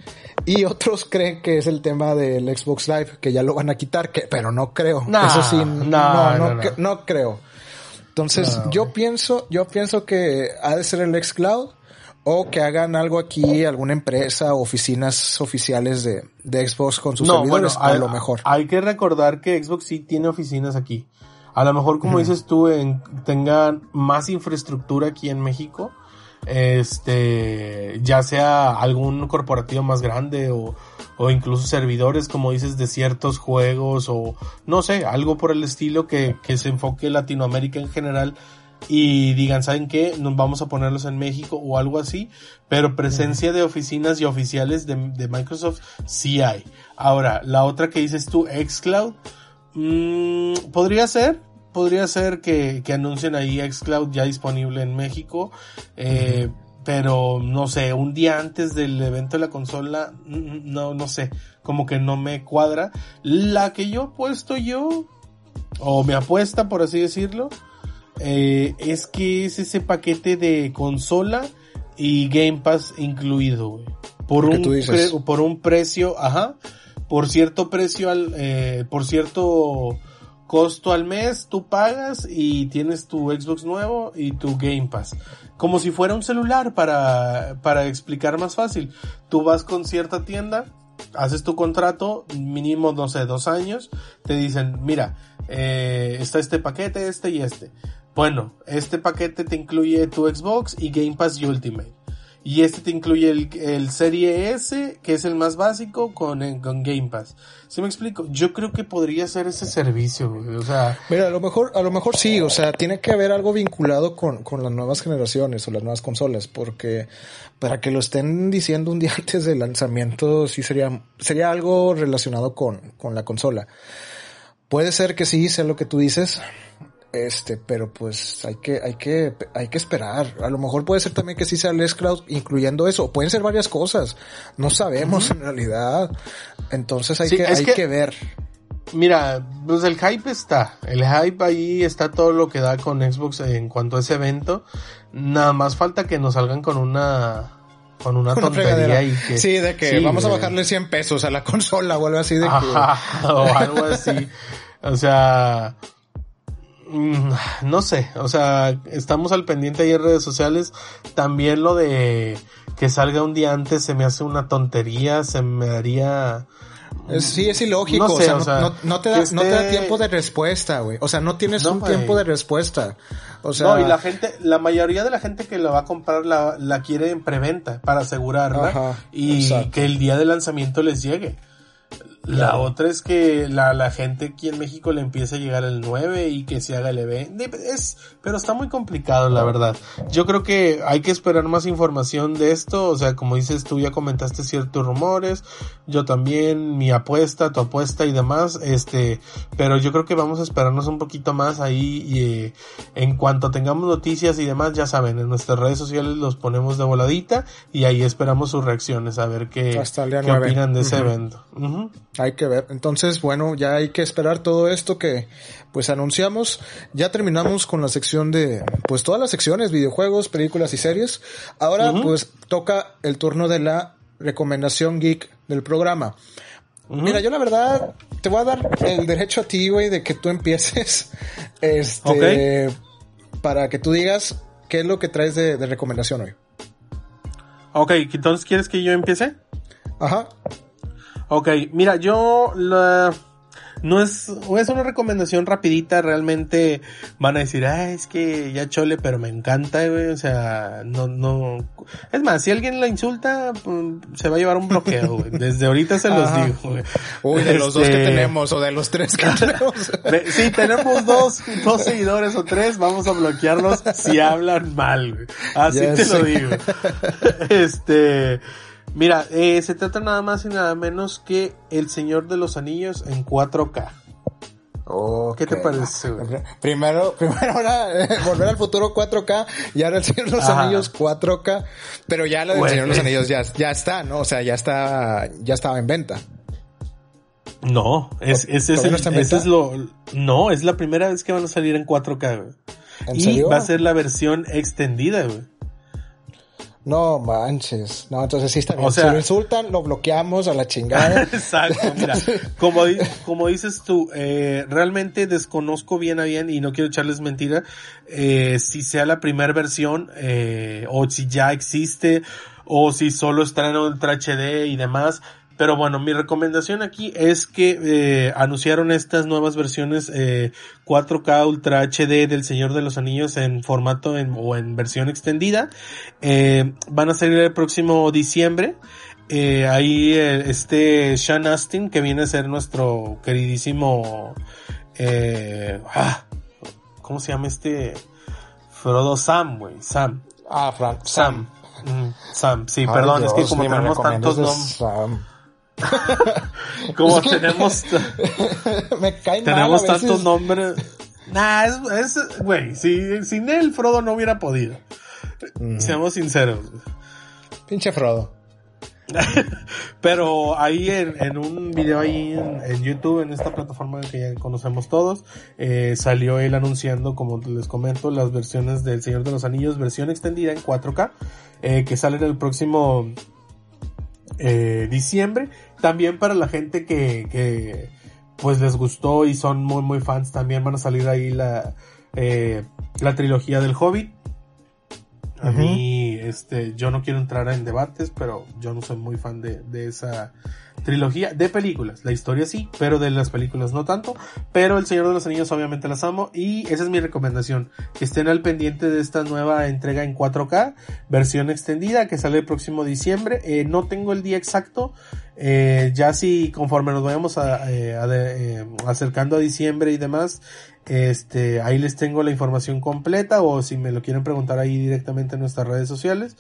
Y otros creen que es el tema del Xbox Live, que ya lo van a quitar, que, pero no creo. Eso sí, no, no, no, creo. Entonces, yo pienso, yo pienso que ha de ser el xCloud o que hagan algo aquí, alguna empresa, oficinas oficiales de, de Xbox con sus servidores, a lo mejor. Hay que recordar que Xbox sí tiene oficinas aquí. A lo mejor, como dices tú, en, tengan más infraestructura aquí en México. Este, ya sea algún corporativo más grande o, o incluso servidores, como dices, de ciertos juegos o no sé, algo por el estilo que, que se enfoque Latinoamérica en general y digan, ¿saben qué? Nos vamos a ponerlos en México o algo así, pero presencia de oficinas y oficiales de, Microsoft sí hay. Ahora, la otra que dices tú, xCloud, mmm, podría ser, podría ser que, que, anuncien ahí xCloud ya disponible en México, eh, pero no sé, un día antes del evento de la consola, no, no sé, como que no me cuadra. La que yo he puesto yo, o me apuesta por así decirlo, eh, es que es ese paquete de consola y Game Pass incluido, Por un, por un precio, ajá, por cierto precio al, eh, por cierto costo al mes, tú pagas y tienes tu Xbox nuevo y tu Game Pass. Como si fuera un celular para, para explicar más fácil. Tú vas con cierta tienda, haces tu contrato, mínimo, no sé, dos años, te dicen, mira, eh, está este paquete, este y este. Bueno, este paquete te incluye tu Xbox y Game Pass Ultimate. Y este te incluye el, el Serie S, que es el más básico, con, con Game Pass. ¿Sí me explico? Yo creo que podría ser ese servicio, o sea... Mira, a lo mejor, a lo mejor sí, o sea, tiene que haber algo vinculado con, con las nuevas generaciones o las nuevas consolas, porque para que lo estén diciendo un día antes del lanzamiento, sí sería, sería algo relacionado con, con la consola. Puede ser que sí, sea lo que tú dices, este, pero pues hay que, hay que, hay que esperar. A lo mejor puede ser también que sí sea el Cloud incluyendo eso. Pueden ser varias cosas. No sabemos en realidad. Entonces hay que, hay que, ver. Mira, pues el hype está. El hype ahí está todo lo que da con Xbox en cuanto a ese evento. Nada más falta que nos salgan con una, con una, tontería y que, sí, de que vamos a bajarle 100 pesos a la consola o algo así de que... o algo así. O sea, no sé, o sea, estamos al pendiente ahí en redes sociales. También lo de que salga un día antes se me hace una tontería, se me haría... Sí, es ilógico, o, sea, no, te da, no te da tiempo de respuesta, güey. O sea, no tienes un tiempo de respuesta. O sea... No, y la gente, la mayoría de la gente que la va a comprar la, la quiere en preventa para asegurarla y que el día de lanzamiento les llegue. La otra es que la, la gente aquí en México le empiece a llegar el 9 y que se haga el evento. Es, pero está muy complicado, la verdad. Yo creo que hay que esperar más información de esto. O sea, como dices, tú ya comentaste ciertos rumores. Yo también, mi apuesta, tu apuesta y demás. Este, pero yo creo que vamos a esperarnos un poquito más ahí y eh, en cuanto tengamos noticias y demás, ya saben, en nuestras redes sociales los ponemos de voladita y ahí esperamos sus reacciones a ver qué, qué opinan de ese evento. Hay que ver. Entonces, bueno, ya hay que esperar todo esto que pues anunciamos. Ya terminamos con la sección de pues todas las secciones, videojuegos, películas y series. Ahora pues toca el turno de la recomendación geek del programa. Mira, yo la verdad te voy a dar el derecho a ti, güey, de que tú empieces este para que tú digas qué es lo que traes de, de recomendación hoy. Ok, entonces ¿quieres que yo empiece? Ajá. Ok, mira, yo la, no es, es una recomendación rapidita, realmente van a decir, ah, es que ya chole, pero me encanta, güey, o sea, no, no, es más, si alguien la insulta, pues, se va a llevar un bloqueo, güey, desde ahorita se los Ajá. digo, güey. Uy, de los dos que Este, tenemos o de los tres que tenemos. de- Si tenemos dos, dos seguidores o tres, vamos a bloquearlos si hablan mal, güey. Así Ya te sé. lo digo. Este, mira, eh, se trata nada más y nada menos que El Señor de los Anillos en 4K. ¿Qué te parece, güey? Primero, primero era eh, Volver al Futuro 4K y ahora El Señor de los Ajá. Anillos 4K. Pero ya la del. Señor de los Anillos ya, ya está, ¿no? O sea, ya está, ya estaba en venta. No, es, es, ¿Todavía el- no ese es lo, no, es la primera vez que van a salir en 4K, güey. ¿En Y serio? va a ser la versión extendida, güey. No manches. No, entonces sí está bien. O sea- si lo insultan, lo bloqueamos a la chingada. Exacto, mira, como, como dices tú, eh, realmente desconozco bien a bien y no quiero echarles mentira, eh, si sea la primera versión, eh, o si ya existe, o si solo está en Ultra HD y demás. Pero bueno, mi recomendación aquí es que eh, anunciaron estas nuevas versiones eh, 4K Ultra HD del Señor de los Anillos en formato en- o en versión extendida. Eh, van a salir el próximo diciembre. Eh, ahí eh, este Sean Astin, que viene a ser nuestro queridísimo, eh, ah, ¿cómo se llama este? Frodo Sam, güey, Sam, Ah, Fran. Sam, Mm, Sam, sí, Ay, perdón, es que Dios, como tenemos tantos nombres. como Es que- tenemos, Me caen mal tenemos a veces. tantos nombres, nah, es, es, güey, si, sin él Frodo no hubiera podido, seamos sinceros. Pinche Frodo. Pero ahí en, en un video ahí en, en YouTube, en esta plataforma que ya conocemos todos, eh, salió él anunciando, como les comento, las versiones del Señor de los Anillos, versión extendida en 4K, eh, que salen el próximo eh, diciembre. También para la gente que, que pues les gustó y son muy muy fans, también van a salir ahí la, eh, la trilogía del Hobbit. A mí, este, yo no quiero entrar en debates, pero yo no soy muy fan de, de esa trilogía de películas. La historia sí, pero de las películas no tanto. Pero El Señor de los Anillos obviamente las amo y esa es mi recomendación. Que estén al pendiente de esta nueva entrega en 4K, versión extendida que sale el próximo diciembre. Eh, no tengo el día exacto. Eh, ya si conforme nos vayamos a, eh, eh, acercando a diciembre y demás, este, ahí les tengo la información completa o si me lo quieren preguntar ahí directamente en nuestras redes sociales.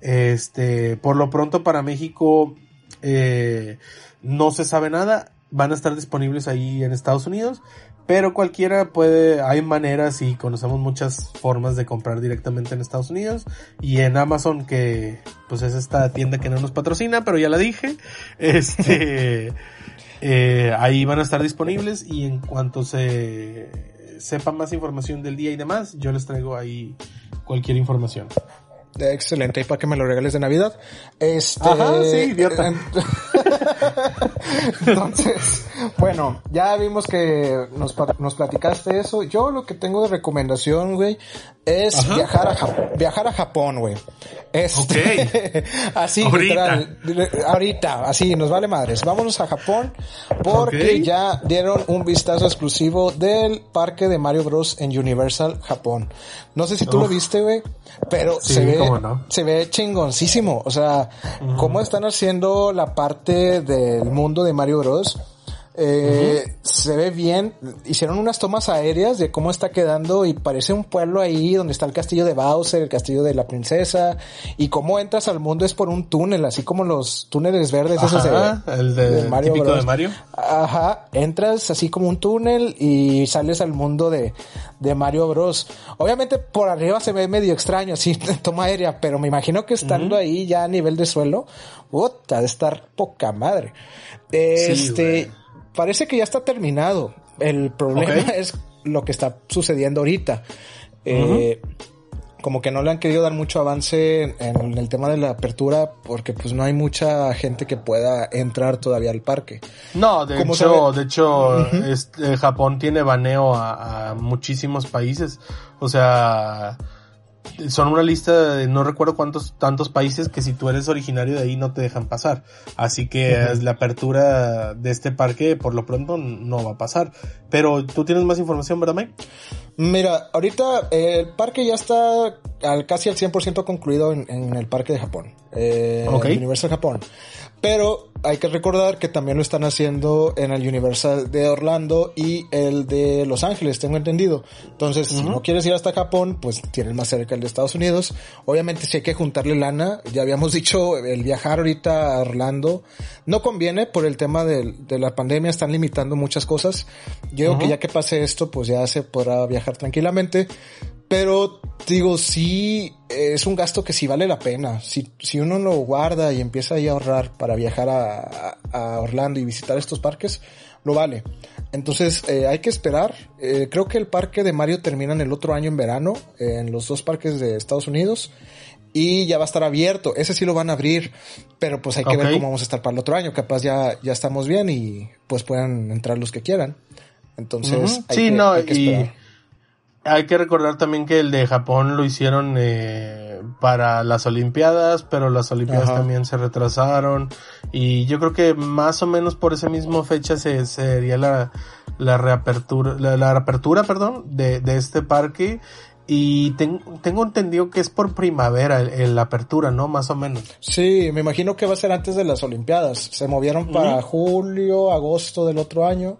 Este, por lo pronto para México, eh, no se sabe nada. Van a estar disponibles ahí en Estados Unidos. Pero cualquiera puede, hay maneras y conocemos muchas formas de comprar directamente en Estados Unidos y en Amazon que pues es esta tienda que no nos patrocina, pero ya la dije. Este, eh, ahí van a estar disponibles y en cuanto se sepa más información del día y demás, yo les traigo ahí cualquier información. Excelente, y para que me lo regales de Navidad. Este. Ajá, sí, idiota. Entonces, bueno, ya vimos que nos, platicaste eso. Yo lo que tengo de recomendación, güey, es Ajá. viajar a Jap- viajar a Japón, güey. Este, así, Ahorita. literal, ahorita, así, nos vale madres. Vámonos a Japón porque ya dieron un vistazo exclusivo del parque de Mario Bros en Universal Japón. No sé si tú lo viste, güey, pero Sí, se ve, no. se ve chingoncísimo. O sea, cómo están haciendo la parte del mundo de Mario Bros. Eh, Se ve bien. Hicieron unas tomas aéreas de cómo está quedando y parece un pueblo ahí donde está el castillo de Bowser, el castillo de la princesa y cómo entras al mundo es por un túnel, así como los túneles verdes esos de, Ajá, el de- típico de Mario. Ajá, entras así como un túnel y sales al mundo de, de Mario Bros. Obviamente por arriba se ve medio extraño, así toma aérea, pero me imagino que estando ahí ya a nivel de suelo, puta, de estar poca madre. Este. Parece que ya está terminado. El problema es lo que está sucediendo ahorita. Eh, como que no le han querido dar mucho avance en, el tema de la apertura porque pues no hay mucha gente que pueda entrar todavía al parque. No, de ¿Cómo hecho, de hecho, este, Japón tiene baneo a, a muchísimos países. O sea, son una lista de no recuerdo cuántos tantos países que si tú eres originario de ahí no te dejan pasar. Así que la apertura de este parque por lo pronto no va a pasar. Pero tú tienes más información, ¿verdad, Mike? Mira, ahorita eh, el parque ya está al, casi al 100% concluido en, en, el parque de Japón. Eh, Ok. el Universal Japón. Pero hay que recordar que también lo están haciendo en el Universal de Orlando y el de Los Ángeles, tengo entendido. Entonces, si no quieres ir hasta Japón, pues tienes más cerca el de Estados Unidos. Obviamente, si hay que juntarle lana, ya habíamos dicho, el viajar ahorita a Orlando no conviene por el tema de, de la pandemia, están limitando muchas cosas. Yo creo que ya que pase esto, pues ya se podrá viajar tranquilamente. Pero digo, sí, es un gasto que sí vale la pena. Si, si uno lo guarda y empieza ahí a ahorrar para viajar a, a Orlando y visitar estos parques, lo vale. Entonces eh, hay que esperar. Eh, creo que el parque de Mario termina en el otro año en verano, eh, en los dos parques de Estados Unidos. Y ya va a estar abierto. Ese sí lo van a abrir. Pero pues hay que ver cómo vamos a estar para el otro año. Capaz ya, ya estamos bien y pues puedan entrar los que quieran. Entonces, hay sí, que- no, hay que y esperar. Hay que recordar también que el de Japón lo hicieron eh, para las Olimpiadas, pero las Olimpiadas Ajá. también se retrasaron y yo creo que más o menos por esa misma fecha se sería la, la reapertura, la, la reapertura, perdón, de, de este parque y ten- tengo entendido que es por primavera la apertura, ¿no? Más o menos. Sí, me imagino que va a ser antes de las Olimpiadas. Se movieron para julio, agosto del otro año.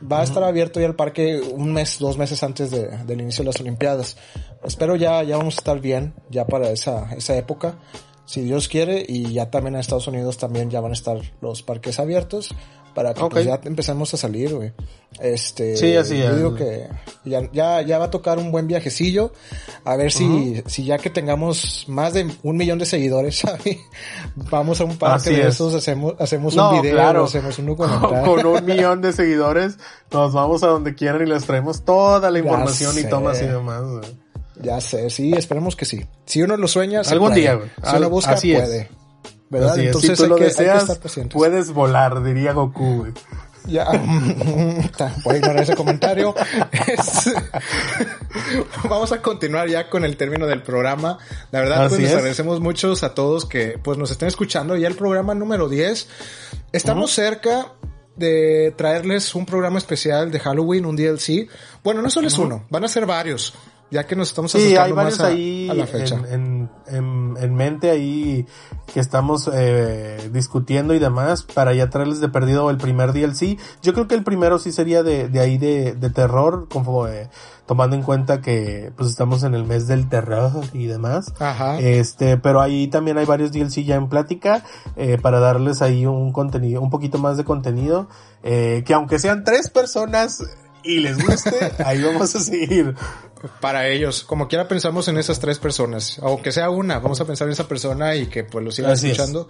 Va a estar abierto ya el parque un mes, dos meses antes de- del inicio de las Olimpiadas. Espero ya, ya vamos a estar bien, ya para esa, esa época, si Dios quiere, y ya también en Estados Unidos también ya van a estar los parques abiertos para que Ok. pues, ya empecemos a salir, güey. Este, Sí, así yo digo que ya, ya, ya va a tocar un buen viajecillo. A ver si, si ya que tengamos más de un millón de seguidores, ¿sabes? Vamos a un parque Así de es. esos, hacemos, hacemos No, un video, claro. hacemos un Con, un millón de seguidores nos vamos a donde quieran y les traemos toda la información y tomas y demás. güey. Ya sé, sí, esperemos que sí. Si uno lo sueña, se Algún puede. día, güey. Si uno busca, así es. ¿Verdad? Así Entonces si tú hay, lo que, hay que deseas, puedes volar, diría Goku, güey. Ya, voy a ignorar ese comentario. Es- Vamos a continuar ya con el término del programa. La verdad, Así pues les es. agradecemos muchos a todos que pues nos estén escuchando. Ya el programa número 10. Estamos cerca de traerles un programa especial de Halloween, un DLC. Bueno, no solo es uno, van a ser varios, ya que nos estamos Sí, acercando hay varios más a, ahí a la fecha. En, en, en, en mente ahí que estamos eh, discutiendo y demás para ya traerles de perdido el primer DLC. Yo creo que el primero sí sería de, de ahí de, de terror, como eh, tomando en cuenta que pues estamos en el mes del terror y demás. Ajá. Este, pero ahí también hay varios DLC ya en plática eh, para darles ahí un contenido, un poquito más de contenido, eh, que aunque sean tres personas y les guste, ahí vamos a seguir. Para ellos, como quiera pensamos en esas tres personas, aunque sea una, vamos a pensar en esa persona y que pues lo sigan Así es. escuchando.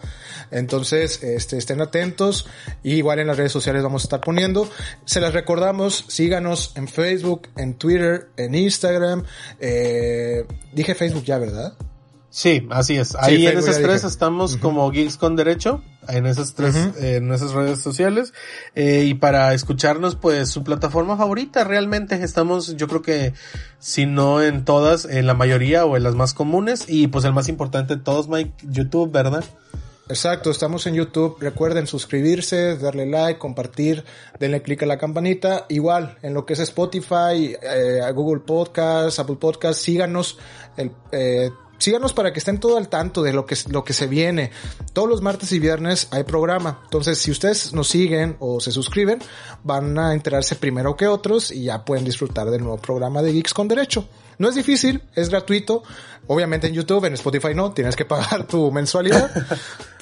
Entonces, este, estén atentos y igual en las redes sociales vamos a estar poniendo. Se las recordamos, síganos en Facebook, en Twitter, en Instagram. Eh, dije Facebook ya, ¿verdad? Sí, así es. Ahí en esas tres estamos como Geeks con Derecho, en esas tres, eh, en esas redes sociales. Eh, y para escucharnos, pues su plataforma favorita, realmente estamos, yo creo que, si no en todas, en la mayoría o en las más comunes. Y pues el más importante de todos, Mike, YouTube, ¿verdad? Exacto, estamos en YouTube. Recuerden suscribirse, darle like, compartir, denle click a la campanita. Igual, en lo que es Spotify, eh, Google Podcast, Apple Podcast, síganos. El, eh, síganos para que estén todo al tanto de lo que, lo que se viene. Todos los martes y viernes hay programa. Entonces, si ustedes nos siguen o se suscriben, van a enterarse primero que otros y ya pueden disfrutar del nuevo programa de Geeks con Derecho. No es difícil, es gratuito. Obviamente en YouTube, en Spotify no, tienes que pagar tu mensualidad.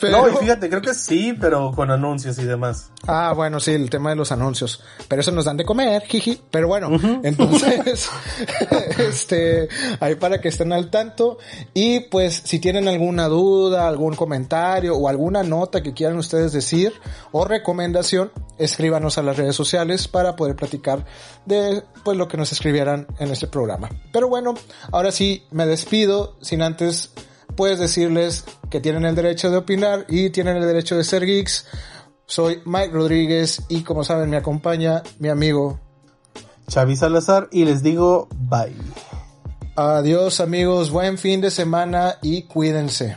Pero... No, y fíjate, creo que sí, pero con anuncios y demás. Ah, bueno, sí, el tema de los anuncios. Pero eso nos dan de comer, jiji. Pero bueno, entonces, este, ahí para que estén al tanto. Y pues, si tienen alguna duda, algún comentario o alguna nota que quieran ustedes decir o recomendación, escríbanos a las redes sociales para poder platicar de, pues, lo que nos escribieran en este programa. Pero bueno, ahora sí, me despido sin antes, pues, decirles que tienen el derecho de opinar y tienen el derecho de ser geeks. Soy Mike Rodríguez y como saben me acompaña mi amigo. Xavi Salazar y les digo bye. Adiós amigos, buen fin de semana y cuídense.